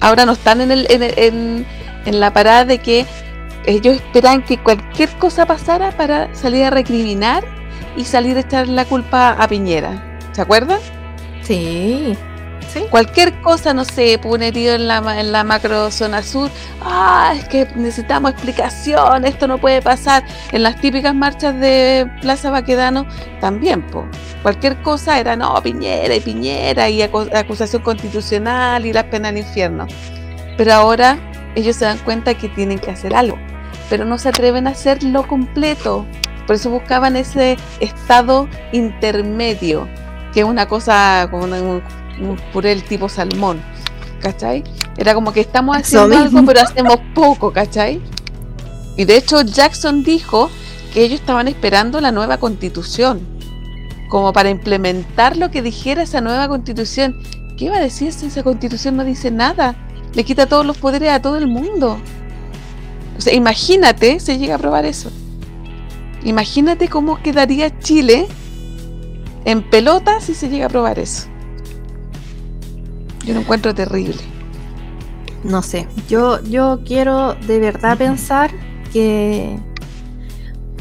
Ahora no están en, el, en, en la parada de que ellos esperan que cualquier cosa pasara para salir a recriminar y salir a echar la culpa a Piñera. ¿Se acuerdan? Sí. Cualquier cosa, no sé, un herido en la, en la macro zona sur, ah, es que necesitamos explicación, esto no puede pasar. En las típicas marchas de Plaza Baquedano también, pues. Cualquier cosa era, no, Piñera y Piñera y acusación constitucional y las penas del infierno. Pero ahora ellos se dan cuenta que tienen que hacer algo, pero no se atreven a hacerlo completo. Por eso buscaban ese estado intermedio, que es una cosa como puré el tipo salmón, ¿cachai? Era como que estamos haciendo algo, pero hacemos poco, ¿cachai? Y de hecho Jackson dijo que ellos estaban esperando la nueva constitución, como para implementar lo que dijera esa nueva constitución. ¿Qué iba a decir si esa constitución no dice nada? Le quita todos los poderes a todo el mundo. O sea, imagínate si llega a aprobar eso. Imagínate cómo quedaría Chile en pelota si se llega a aprobar eso. Yo lo encuentro terrible. No sé, yo, yo quiero de verdad pensar que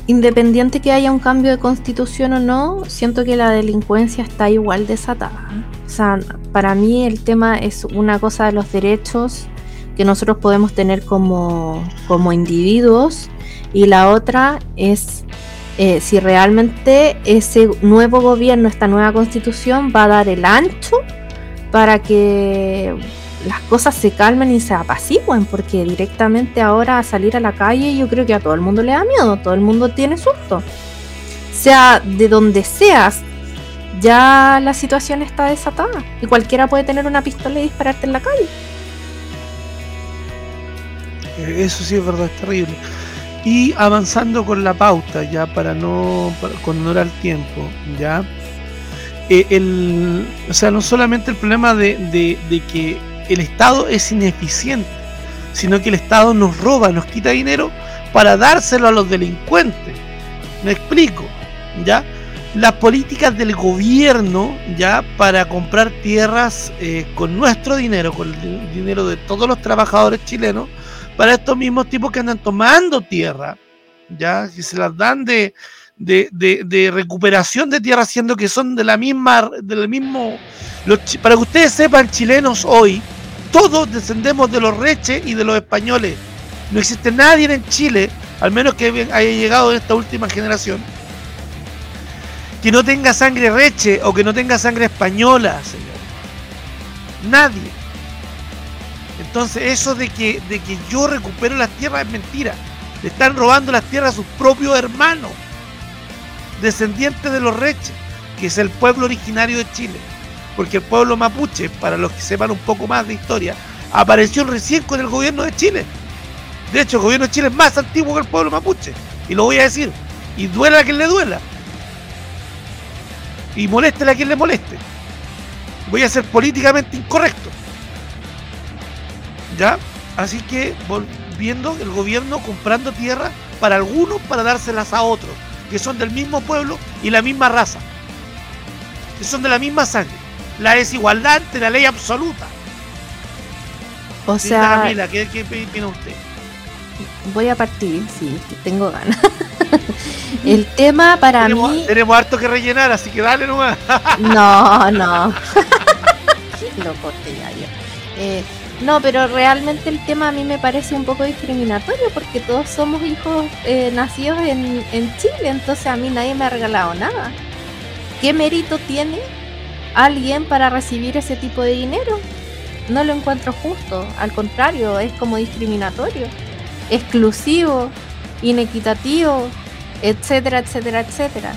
independiente que haya un cambio de constitución o no, siento que la delincuencia está igual desatada. O sea, para mí el tema es una cosa de los derechos que nosotros podemos tener como, como individuos y la otra es eh, si realmente ese nuevo gobierno, esta nueva constitución va a dar el ancho para que las cosas se calmen y se apacigüen, porque directamente ahora salir a la calle yo creo que a todo el mundo le da miedo, todo el mundo tiene susto. Sea de donde seas, ya la situación está desatada y cualquiera puede tener una pistola y dispararte en la calle. Eh, eso sí es verdad, es terrible. Y avanzando con la pauta, ya para no con honor al tiempo, ya. Eh, el, o sea, no solamente el problema de, de, que el Estado es ineficiente, sino que el Estado nos roba, nos quita dinero para dárselo a los delincuentes. Me explico, ¿ya? Las políticas del gobierno, ¿ya? Para comprar tierras eh, con nuestro dinero, con el dinero de todos los trabajadores chilenos, para estos mismos tipos que andan tomando tierra, ¿ya? Que se las dan de, de, recuperación de tierra, siendo que son de la misma, del mismo... Para que ustedes sepan, chilenos hoy, todos descendemos de los reches y de los españoles. No existe nadie en Chile, al menos que haya llegado en esta última generación, que no tenga sangre reche o que no tenga sangre española, señor. Nadie. Entonces eso de que, de que yo recupero las tierras es mentira. Le están robando las tierras a sus propios hermanos, descendientes de los reches, que es el pueblo originario de Chile porque el pueblo mapuche, para los que sepan un poco más de historia, apareció recién con el gobierno de Chile. De hecho, el gobierno de Chile es más antiguo que el pueblo mapuche, y lo voy a decir, y duela a quien le duela, y moleste a quien le moleste. Voy a ser políticamente incorrecto. ¿Ya? Así que, volviendo, el gobierno comprando tierra para algunos para dárselas a otros, que son del mismo pueblo y la misma raza, que son de la misma sangre la desigualdad ante la ley absoluta. O sea, Camila, ¿qué, ¿qué, opina usted? Voy a partir, sí, tengo ganas. El tema para tenemos, mí. Tenemos harto que rellenar, así que dale nomás. No, no. Ya, ya. Eh, no, pero realmente el tema a mí me parece un poco discriminatorio porque todos somos hijos eh, nacidos en, en Chile, entonces a mí nadie me ha regalado nada. ¿Qué mérito tiene alguien para recibir ese tipo de dinero. No lo encuentro justo, al contrario, es como discriminatorio, exclusivo, inequitativo, etcétera, etcétera, etcétera.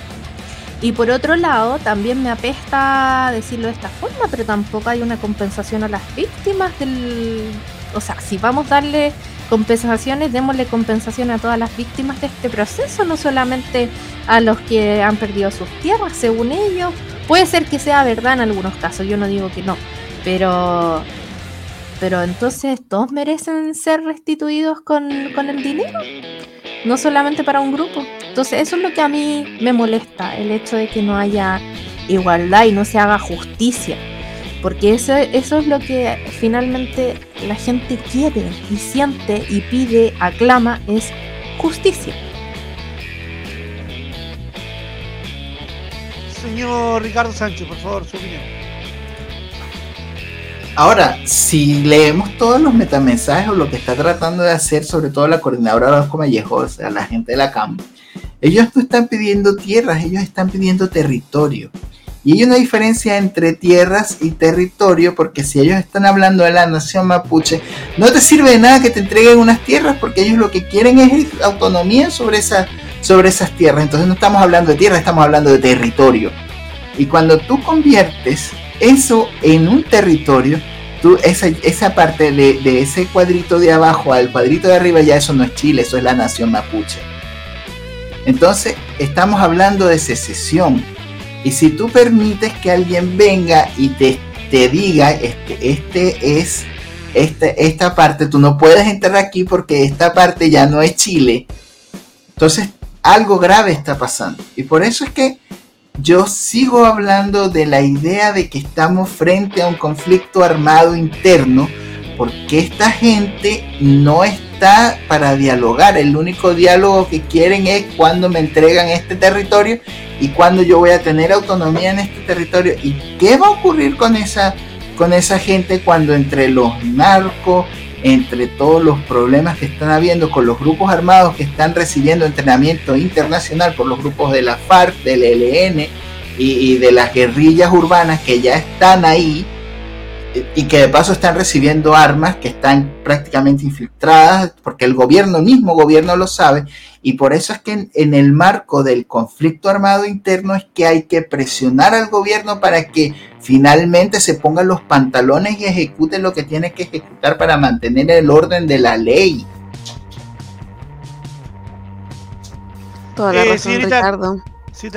Y por otro lado, también me apesta decirlo de esta forma, pero tampoco hay una compensación a las víctimas del... O sea, si vamos a darle compensaciones, démosle compensación a todas las víctimas de este proceso, no solamente a los que han perdido sus tierras, según ellos, Puede ser que sea verdad en algunos casos, yo no digo que no, pero pero entonces todos merecen ser restituidos con, con, el dinero, no solamente para un grupo. Entonces eso es lo que a mí me molesta, el hecho de que no haya igualdad y no se haga justicia, porque eso, eso es lo que finalmente la gente quiere y siente y pide, aclama, es justicia. señor Ricardo Sánchez, por favor, su opinión. Ahora, si leemos todos los metamensajes o lo que está tratando de hacer, sobre todo la coordinadora de los o sea, la gente de la CAM, ellos no están pidiendo tierras, ellos están pidiendo territorio. Y hay una diferencia entre tierras y territorio, porque si ellos están hablando de la nación mapuche, no te sirve de nada que te entreguen unas tierras, porque ellos lo que quieren es autonomía sobre, esa, sobre esas tierras. Entonces no estamos hablando de tierra, estamos hablando de territorio. Y cuando tú conviertes eso en un territorio, tú, esa, esa parte de, de ese cuadrito de abajo al cuadrito de arriba, ya eso no es Chile, eso es la nación mapuche. Entonces, estamos hablando de secesión y si tú permites que alguien venga y te, te diga, este, este es, este, esta parte, tú no puedes entrar aquí porque esta parte ya no es Chile. Entonces, algo grave está pasando. Y por eso es que yo sigo hablando de la idea de que estamos frente a un conflicto armado interno, porque esta gente no está para dialogar. El único diálogo que quieren es cuando me entregan este territorio y cuándo yo voy a tener autonomía en este territorio y qué va a ocurrir con esa con esa gente cuando entre los narcos, entre todos los problemas que están habiendo con los grupos armados que están recibiendo entrenamiento internacional por los grupos de la FARC, del ELN y, de las guerrillas urbanas que ya están ahí y que de paso están recibiendo armas que están prácticamente infiltradas porque el gobierno mismo gobierno lo sabe y por eso es que en, el marco del conflicto armado interno es que hay que presionar al gobierno para que finalmente se pongan los pantalones y ejecute lo que tiene que ejecutar para mantener el orden de la ley. Toda la eh, razón, Ricardo.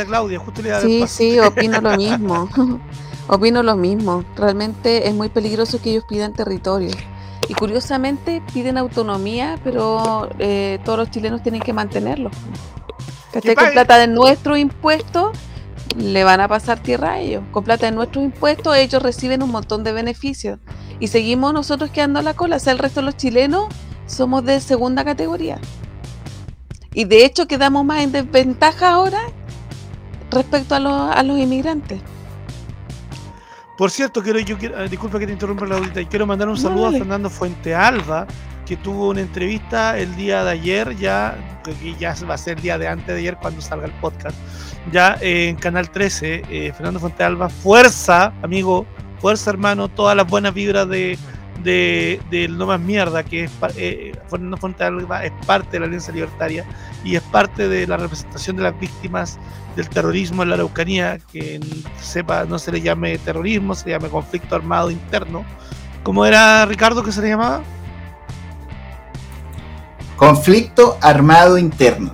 Claudia, justo le Sí, sí, opino lo mismo. opino lo mismo. Realmente es muy peligroso que ellos pidan territorio. Y curiosamente piden autonomía, pero eh, todos los chilenos tienen que mantenerlo. ¿Cachai? Con plata de nuestros impuestos le van a pasar tierra a ellos. Con plata de nuestros impuestos ellos reciben un montón de beneficios. Y seguimos nosotros quedando a la cola. O sea, el resto de los chilenos somos de segunda categoría. Y de hecho quedamos más en desventaja ahora respecto a los, a los inmigrantes. Por cierto, quiero, yo quiero, eh, disculpa que te interrumpa la audita, y quiero mandar un saludo a Fernando Fuente Alba, que tuvo una entrevista el día de ayer, ya, que ya va a ser el día de antes de ayer cuando salga el podcast, ya en Canal 13. Eh, Fernando Fuente Alba, fuerza, amigo, fuerza, hermano, todas las buenas vibras de, de, No Más Mierda, que es eh, Fernando Fuente Alba es parte de la Alianza Libertaria y es parte de la representación de las víctimas del terrorismo en la Araucanía, que sepa no se le llame terrorismo, se le llame conflicto armado interno. ¿Cómo era Ricardo que se le llamaba? Conflicto armado interno.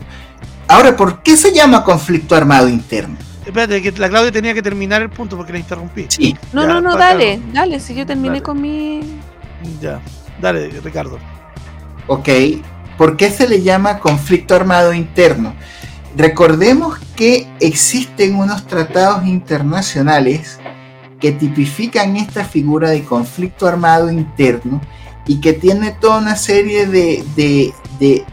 Ahora, ¿por qué se llama conflicto armado interno? Espérate, que la Claudia tenía que terminar el punto porque la interrumpí. Sí. No, no, no, dale, dale, si yo terminé con mi... Ya, dale, Ricardo. Ok, ¿por qué se le llama conflicto armado interno? Recordemos que existen unos tratados internacionales que tipifican esta figura de conflicto armado interno y que tiene toda una serie de, de,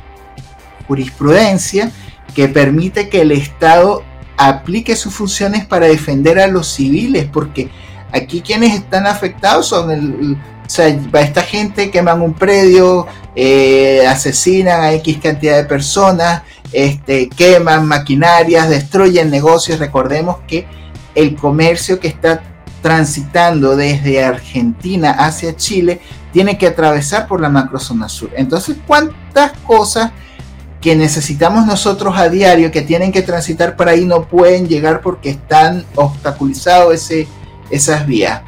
jurisprudencia que permite que el Estado aplique sus funciones para defender a los civiles, porque aquí quienes están afectados son el, o sea, esta gente queman un predio, eh, asesinan a X cantidad de personas, este, queman maquinarias, destruyen negocios. Recordemos que el comercio que está transitando desde Argentina hacia Chile tiene que atravesar por la macrozona sur. Entonces, ¿cuántas cosas que necesitamos nosotros a diario que tienen que transitar por ahí no pueden llegar porque están obstaculizados esas vías?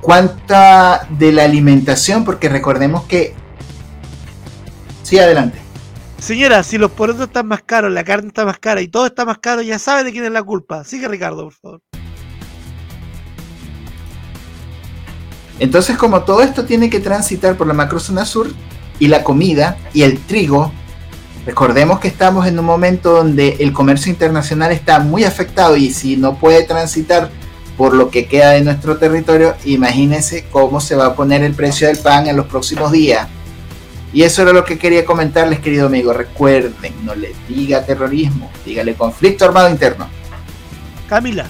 ¿Cuánta de la alimentación? Porque recordemos que... Sí, adelante. Señora, si los porotos están más caros, la carne está más cara y todo está más caro, ya sabe de quién es la culpa. Sigue Ricardo, por favor. Entonces, como todo esto tiene que transitar por la macrozona sur y la comida y el trigo, recordemos que estamos en un momento donde el comercio internacional está muy afectado y si no puede transitar por lo que queda de nuestro territorio, imagínense cómo se va a poner el precio del pan en los próximos días. Y eso era lo que quería comentarles, querido amigo. Recuerden, no le diga terrorismo, dígale conflicto armado interno. Camila.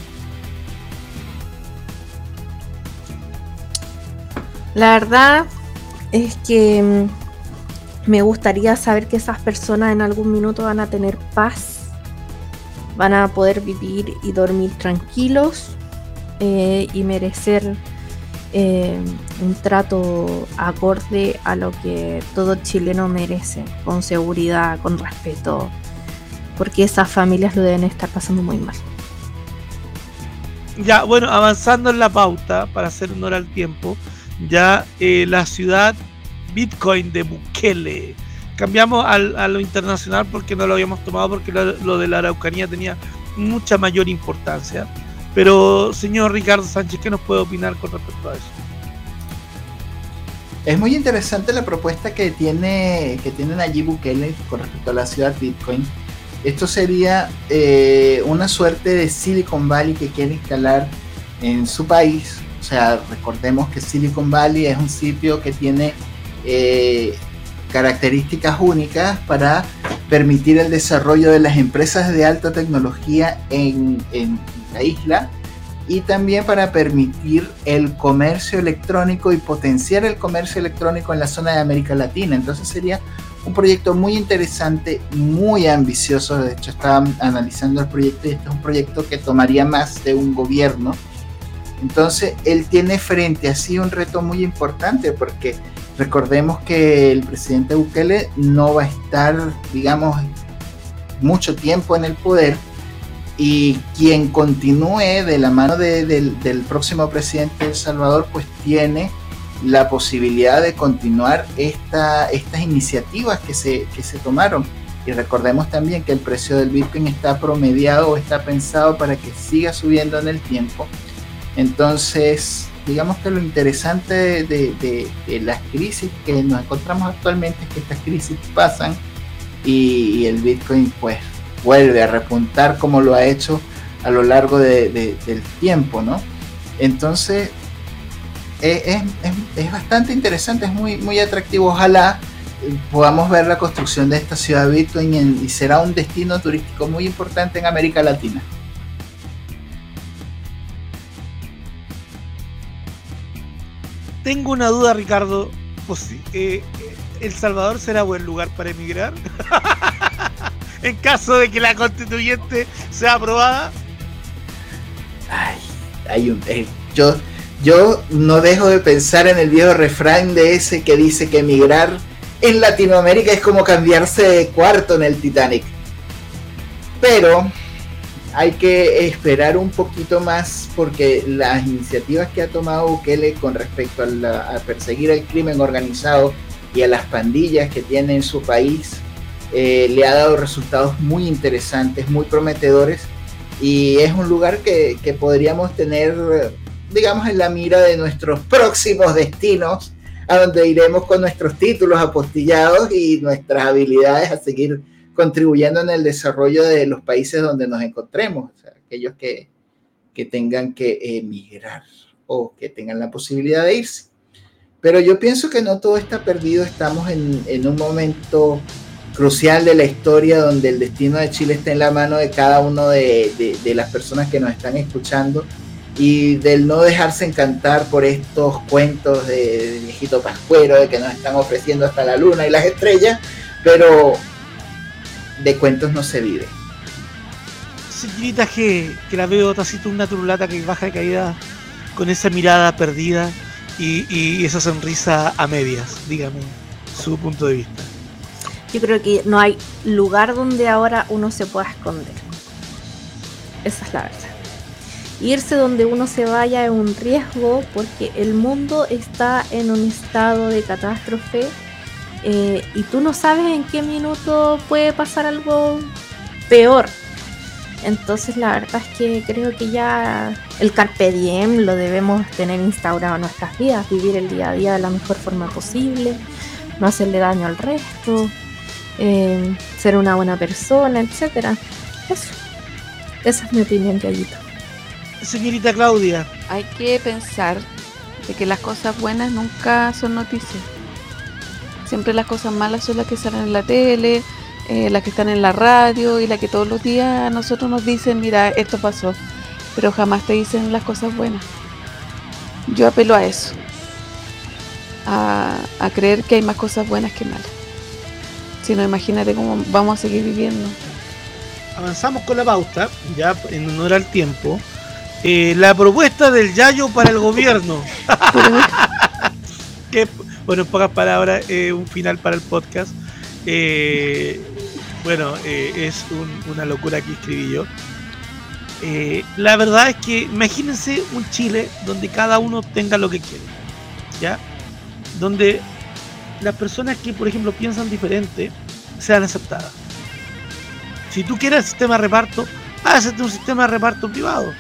La verdad es que mm, me gustaría saber que esas personas en algún minuto van a tener paz, van a poder vivir y dormir tranquilos, eh, y merecer eh, un trato acorde a lo que todo chileno merece, con seguridad, con respeto, porque esas familias lo deben estar pasando muy mal. Ya, bueno, avanzando en la pauta, para hacer honor al tiempo, ya eh, la ciudad Bitcoin de Bukele. Cambiamos al, a lo internacional porque no lo habíamos tomado porque lo, de la Araucanía tenía mucha mayor importancia. Pero, señor Ricardo Sánchez, ¿qué nos puede opinar con respecto a eso? Es muy interesante la propuesta que tiene, que tiene Nayib Bukele con respecto a la ciudad Bitcoin. Esto sería eh, una suerte de Silicon Valley que quiere instalar en su país. O sea, recordemos que Silicon Valley es un sitio que tiene eh, características únicas para permitir el desarrollo de las empresas de alta tecnología en, en la isla y también para permitir el comercio electrónico y potenciar el comercio electrónico en la zona de América Latina. Entonces sería un proyecto muy interesante, muy ambicioso. De hecho, estaba analizando el proyecto y este es un proyecto que tomaría más de un gobierno. Entonces, él tiene frente a sí un reto muy importante porque recordemos que el presidente Bukele no va a estar, digamos, mucho tiempo en el poder y quien continúe de la mano del próximo presidente de El Salvador, pues tiene la posibilidad de continuar esta, estas iniciativas que se, que se tomaron. Y recordemos también que el precio del Bitcoin está promediado o está pensado para que siga subiendo en el tiempo. Entonces, digamos que lo interesante de, las crisis que nos encontramos actualmente es que estas crisis pasan y el Bitcoin pues vuelve a repuntar como lo ha hecho a lo largo del tiempo, ¿no? Entonces, es, bastante interesante, es muy, muy atractivo. Ojalá podamos ver la construcción de esta ciudad Bitcoin y será un destino turístico muy importante en América Latina. Tengo una duda, Ricardo. Pues, eh, ¿El Salvador será buen lugar para emigrar? en caso de que la constituyente sea aprobada? Ay, hay un. Eh, yo, yo no dejo de pensar en el viejo refrán de ese que dice que emigrar en Latinoamérica es como cambiarse de cuarto en el Titanic. Pero hay que esperar un poquito más porque las iniciativas que ha tomado Bukele con respecto a, perseguir el crimen organizado y a las pandillas que tiene en su país eh, le ha dado resultados muy interesantes, muy prometedores y es un lugar que, podríamos tener, digamos, en la mira de nuestros próximos destinos, a donde iremos con nuestros títulos apostillados y nuestras habilidades a seguir contribuyendo en el desarrollo de los países donde nos encontremos, aquellos que, tengan que emigrar o que tengan la posibilidad de irse. Pero yo pienso que no todo está perdido, estamos en, en un momento crucial de la historia donde el destino de Chile está en la mano de cada uno de, las personas que nos están escuchando y del no dejarse encantar por estos cuentos de, viejito pascuero de que nos están ofreciendo hasta la luna y las estrellas, pero de cuentos no se vive. Señorita G, que la veo una turulata que baja de caída con esa mirada perdida y, y esa sonrisa a medias, dígame su punto de vista yo creo que no hay lugar donde ahora uno se pueda esconder. Esa es la verdad. Irse donde uno se vaya es un riesgo porque el mundo está en un estado de catástrofe eh, y tú no sabes en qué minuto puede pasar algo peor. Entonces la verdad es que creo que ya el carpe diem lo debemos tener instaurado en nuestras vidas, vivir el día a día de la mejor forma posible, no hacerle daño al resto, eh, ser una buena persona, etcétera. Eso. Esa es mi opinión, Gallito. Señorita Claudia. Hay que pensar de que las cosas buenas nunca son noticias. Siempre las cosas malas son las que salen en la tele, eh, las que están en la radio y las que todos los días a nosotros nos dicen, mira, esto pasó. Pero jamás te dicen las cosas buenas. Yo apelo a eso. a, a creer que hay más cosas buenas que malas. Si no, imagínate cómo vamos a seguir viviendo. Avanzamos con la pauta, ya en honor al tiempo. Eh, la propuesta del Yayo para el gobierno. bueno, en pocas palabras, eh, un final para el podcast. Eh, bueno, eh, es un- una locura que escribí yo. Eh, la verdad es que imagínense un Chile donde cada uno tenga lo que quiere, ¿ya? Donde las personas que, por ejemplo, piensan diferente sean aceptadas. Si tú quieres sistema de reparto, hazte un sistema de reparto privado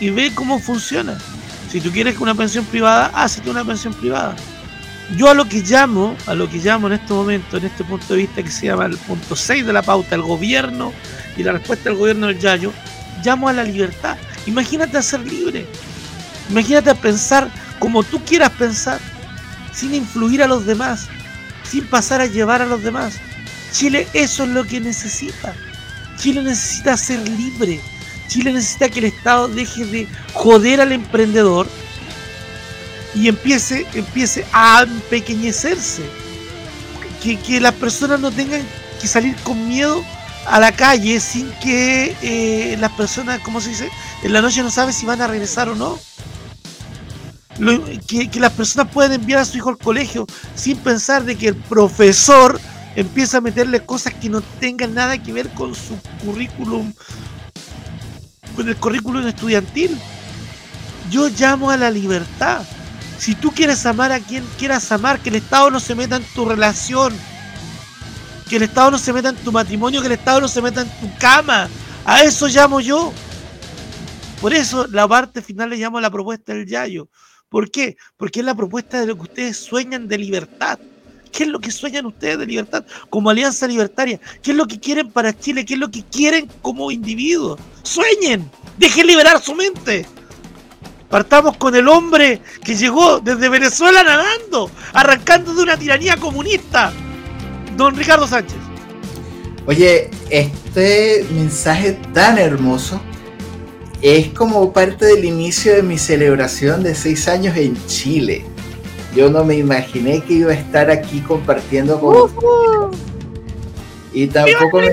y ve cómo funciona. Si tú quieres una pensión privada, hazte una pensión privada. Yo a lo que llamo, a lo que llamo en este momento, en este punto de vista que se llama el punto 6 de la pauta, el gobierno y la respuesta del gobierno del Yayo, llamo a la libertad. Imagínate a ser libre. Imagínate a pensar como tú quieras pensar, sin influir a los demás, sin pasar a llevar a los demás. Chile eso es lo que necesita. Chile necesita ser libre. Chile necesita que el Estado deje de joder al emprendedor y empiece, empiece a empequeñecerse. Que, que las personas no tengan que salir con miedo a la calle sin que eh, las personas, ¿cómo se dice? En la noche no saben si van a regresar o no. Que, que las personas pueden enviar a su hijo al colegio sin pensar de que el profesor empieza a meterle cosas que no tengan nada que ver con su currículum, con el currículum estudiantil. Yo llamo a la libertad. Si tú quieres amar a quien quieras amar, que el Estado no se meta en tu relación, que el Estado no se meta en tu matrimonio, que el Estado no se meta en tu cama. A eso llamo yo. Por eso la parte final le llamo la propuesta del Yayo. ¿Por qué? Porque es la propuesta de lo que ustedes sueñan de libertad. ¿Qué es lo que sueñan ustedes de libertad como Alianza Libertaria? ¿Qué es lo que quieren para Chile? ¿Qué es lo que quieren como individuos? ¡Sueñen! ¡Dejen liberar su mente! Partamos con el hombre que llegó desde Venezuela nadando, arrancando de una tiranía comunista. Don Ricardo Sánchez. Oye, este mensaje tan hermoso es como parte del inicio de mi celebración de seis años en Chile. Yo no me imaginé que iba a estar aquí compartiendo con ustedes. Y tampoco me...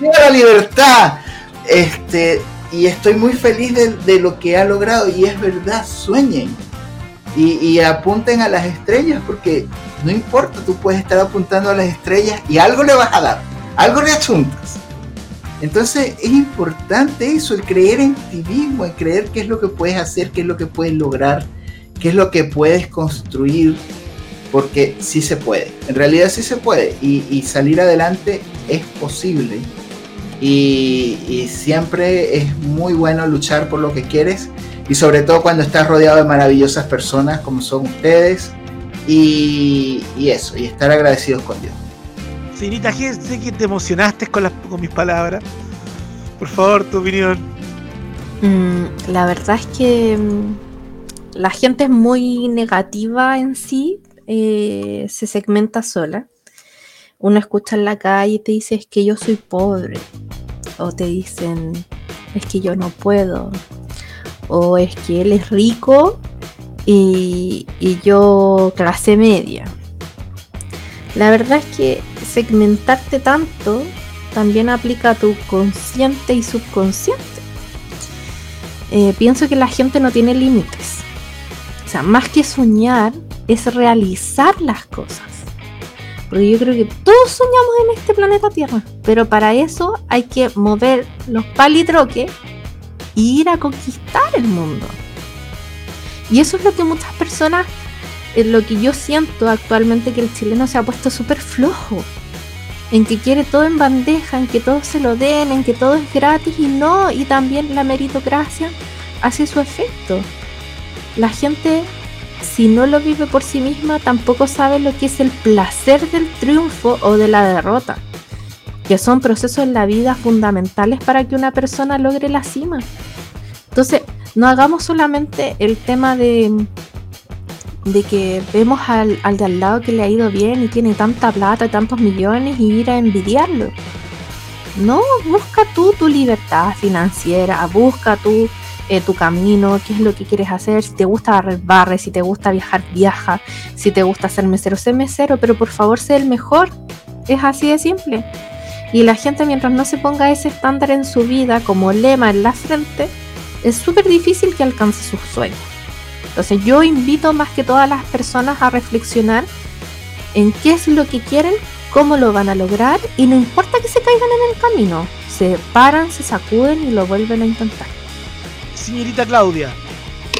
¡Viva la libertad! Este, y estoy muy feliz de, de lo que ha logrado. Y es verdad, sueñen. Y, apunten a las estrellas porque no importa, tú puedes estar apuntando a las estrellas y algo le vas a dar, algo le achuntas. Entonces es importante eso, el creer en ti mismo, el creer qué es lo que puedes hacer, qué es lo que puedes lograr, qué es lo que puedes construir, porque sí se puede, en realidad sí se puede y salir adelante es posible. Y, y siempre es muy bueno luchar por lo que quieres y sobre todo cuando estás rodeado de maravillosas personas como son ustedes y, y eso, y estar agradecidos con Dios. Señorita G, sé que te emocionaste con, las, con mis palabras. Por favor, tu opinión. Mm, la verdad es que mm, la gente es muy negativa en sí, eh, se segmenta sola. Uno escucha en la calle y te dice es que yo soy pobre, o te dicen es que yo no puedo, o es que él es rico y, y yo clase media. La verdad es que segmentarte tanto también aplica a tu consciente y subconsciente. Eh, pienso que la gente no tiene límites. O sea, más que soñar, es realizar las cosas. Porque yo creo que todos soñamos en este planeta Tierra. Pero para eso hay que mover los palitroques e ir a conquistar el mundo. Y eso es lo que muchas personas, eh, lo que yo siento actualmente, que el chileno se ha puesto súper flojo en que quiere todo en bandeja, en que todo se lo den, en que todo es gratis y no, y también la meritocracia hace su efecto. La gente, si no lo vive por sí misma, tampoco sabe lo que es el placer del triunfo o de la derrota, que son procesos en la vida fundamentales para que una persona logre la cima. Entonces, no hagamos solamente el tema de de que vemos al, al, de al lado que le ha ido bien y tiene tanta plata, tantos millones y ir a envidiarlo. No, busca tú tu libertad financiera, busca tú eh, tu camino, qué es lo que quieres hacer, si te gusta barrer, barre, si te gusta viajar, viaja, si te gusta ser mesero, sé mesero, pero por favor sé el mejor. Es así de simple. Y la gente mientras no se ponga ese estándar en su vida como lema en la frente, es súper difícil que alcance sus sueños. Entonces yo invito más que todas las personas a reflexionar en qué es lo que quieren, cómo lo van a lograr y no importa que se caigan en el camino, se paran, se sacuden y lo vuelven a intentar. Señorita Claudia.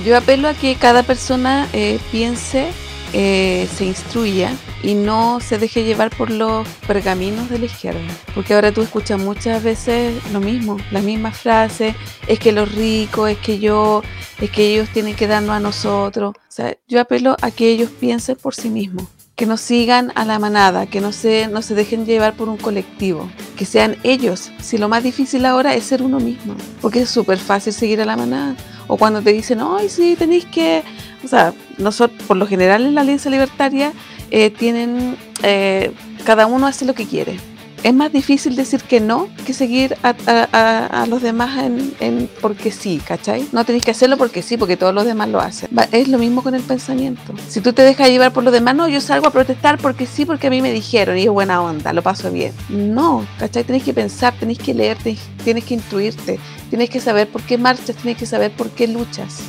Yo apelo a que cada persona eh, piense, eh, se instruya y no se deje llevar por los pergaminos de la izquierda. Porque ahora tú escuchas muchas veces lo mismo, las mismas frases, es que los ricos, es que yo, es que ellos tienen que darnos a nosotros. O sea, yo apelo a que ellos piensen por sí mismos, que no sigan a la manada, que no se, no se dejen llevar por un colectivo, que sean ellos. Si lo más difícil ahora es ser uno mismo, porque es súper fácil seguir a la manada. O cuando te dicen, ay, sí, tenéis que... O sea, nosotros, por lo general en la Alianza Libertaria, eh, tienen, eh, cada uno hace lo que quiere. Es más difícil decir que no que seguir a, los demás en, porque sí, ¿cachai? No tenéis que hacerlo porque sí, porque todos los demás lo hacen. Es lo mismo con el pensamiento. Si tú te dejas llevar por los demás, no, yo salgo a protestar porque sí, porque a mí me dijeron y es buena onda, lo paso bien. No, ¿cachai? Tenéis que pensar, tenéis que leer, tienes que instruirte, tienes que saber por qué marchas, tienes que saber por qué luchas.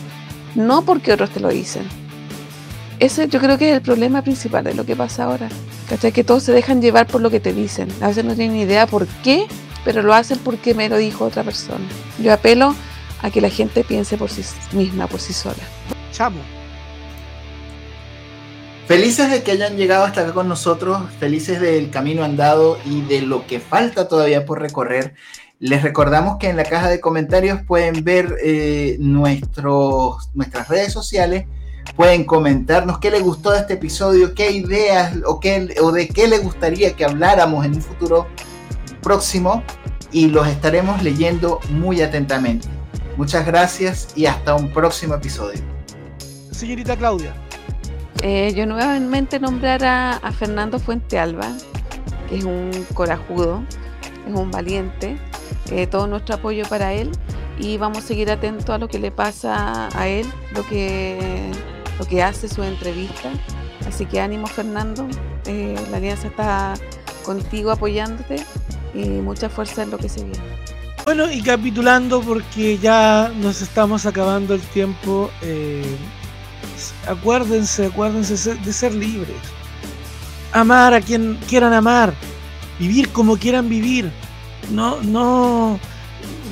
No porque otros te lo dicen ese yo creo que es el problema principal de lo que pasa ahora. ¿Cachai? Que todos se dejan llevar por lo que te dicen. A veces no tienen idea por qué, pero lo hacen porque me lo dijo otra persona. Yo apelo a que la gente piense por sí misma, por sí sola. Chamo. Felices de que hayan llegado hasta acá con nosotros, felices del camino andado y de lo que falta todavía por recorrer. Les recordamos que en la caja de comentarios pueden ver eh, nuestros, nuestras redes sociales Pueden comentarnos qué les gustó de este episodio, qué ideas o, qué, o de qué les gustaría que habláramos en un futuro próximo y los estaremos leyendo muy atentamente. Muchas gracias y hasta un próximo episodio. Señorita Claudia. Eh, yo nuevamente nombrar a, Fernando Fuente Alba, que es un corajudo, es un valiente. Eh, todo nuestro apoyo para él y vamos a seguir atentos a lo que le pasa a él, lo que lo que hace su entrevista. Así que ánimo Fernando, eh, la alianza está contigo apoyándote y mucha fuerza en lo que se viene. Bueno, y capitulando porque ya nos estamos acabando el tiempo, eh, acuérdense, acuérdense de ser libres. Amar a quien quieran amar, vivir como quieran vivir. No, no,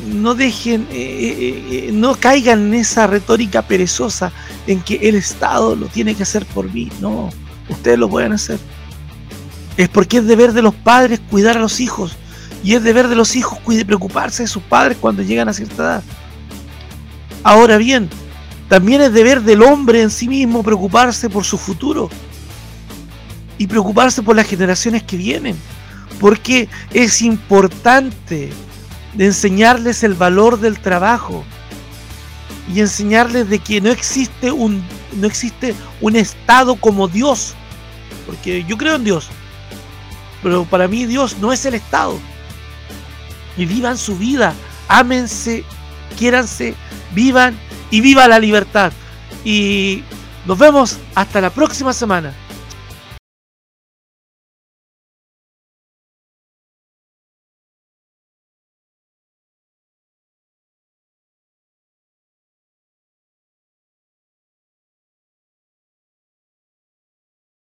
no dejen, eh, eh, eh, no caigan en esa retórica perezosa en que el Estado lo tiene que hacer por mí. No, ustedes lo pueden hacer. Es porque es deber de los padres cuidar a los hijos y es deber de los hijos preocuparse de sus padres cuando llegan a cierta edad. Ahora bien, también es deber del hombre en sí mismo preocuparse por su futuro y preocuparse por las generaciones que vienen, porque es importante de enseñarles el valor del trabajo y enseñarles de que no existe un no existe un estado como Dios, porque yo creo en Dios, pero para mí Dios no es el estado. Y vivan su vida, ámense, quiéranse, vivan y viva la libertad. Y nos vemos hasta la próxima semana.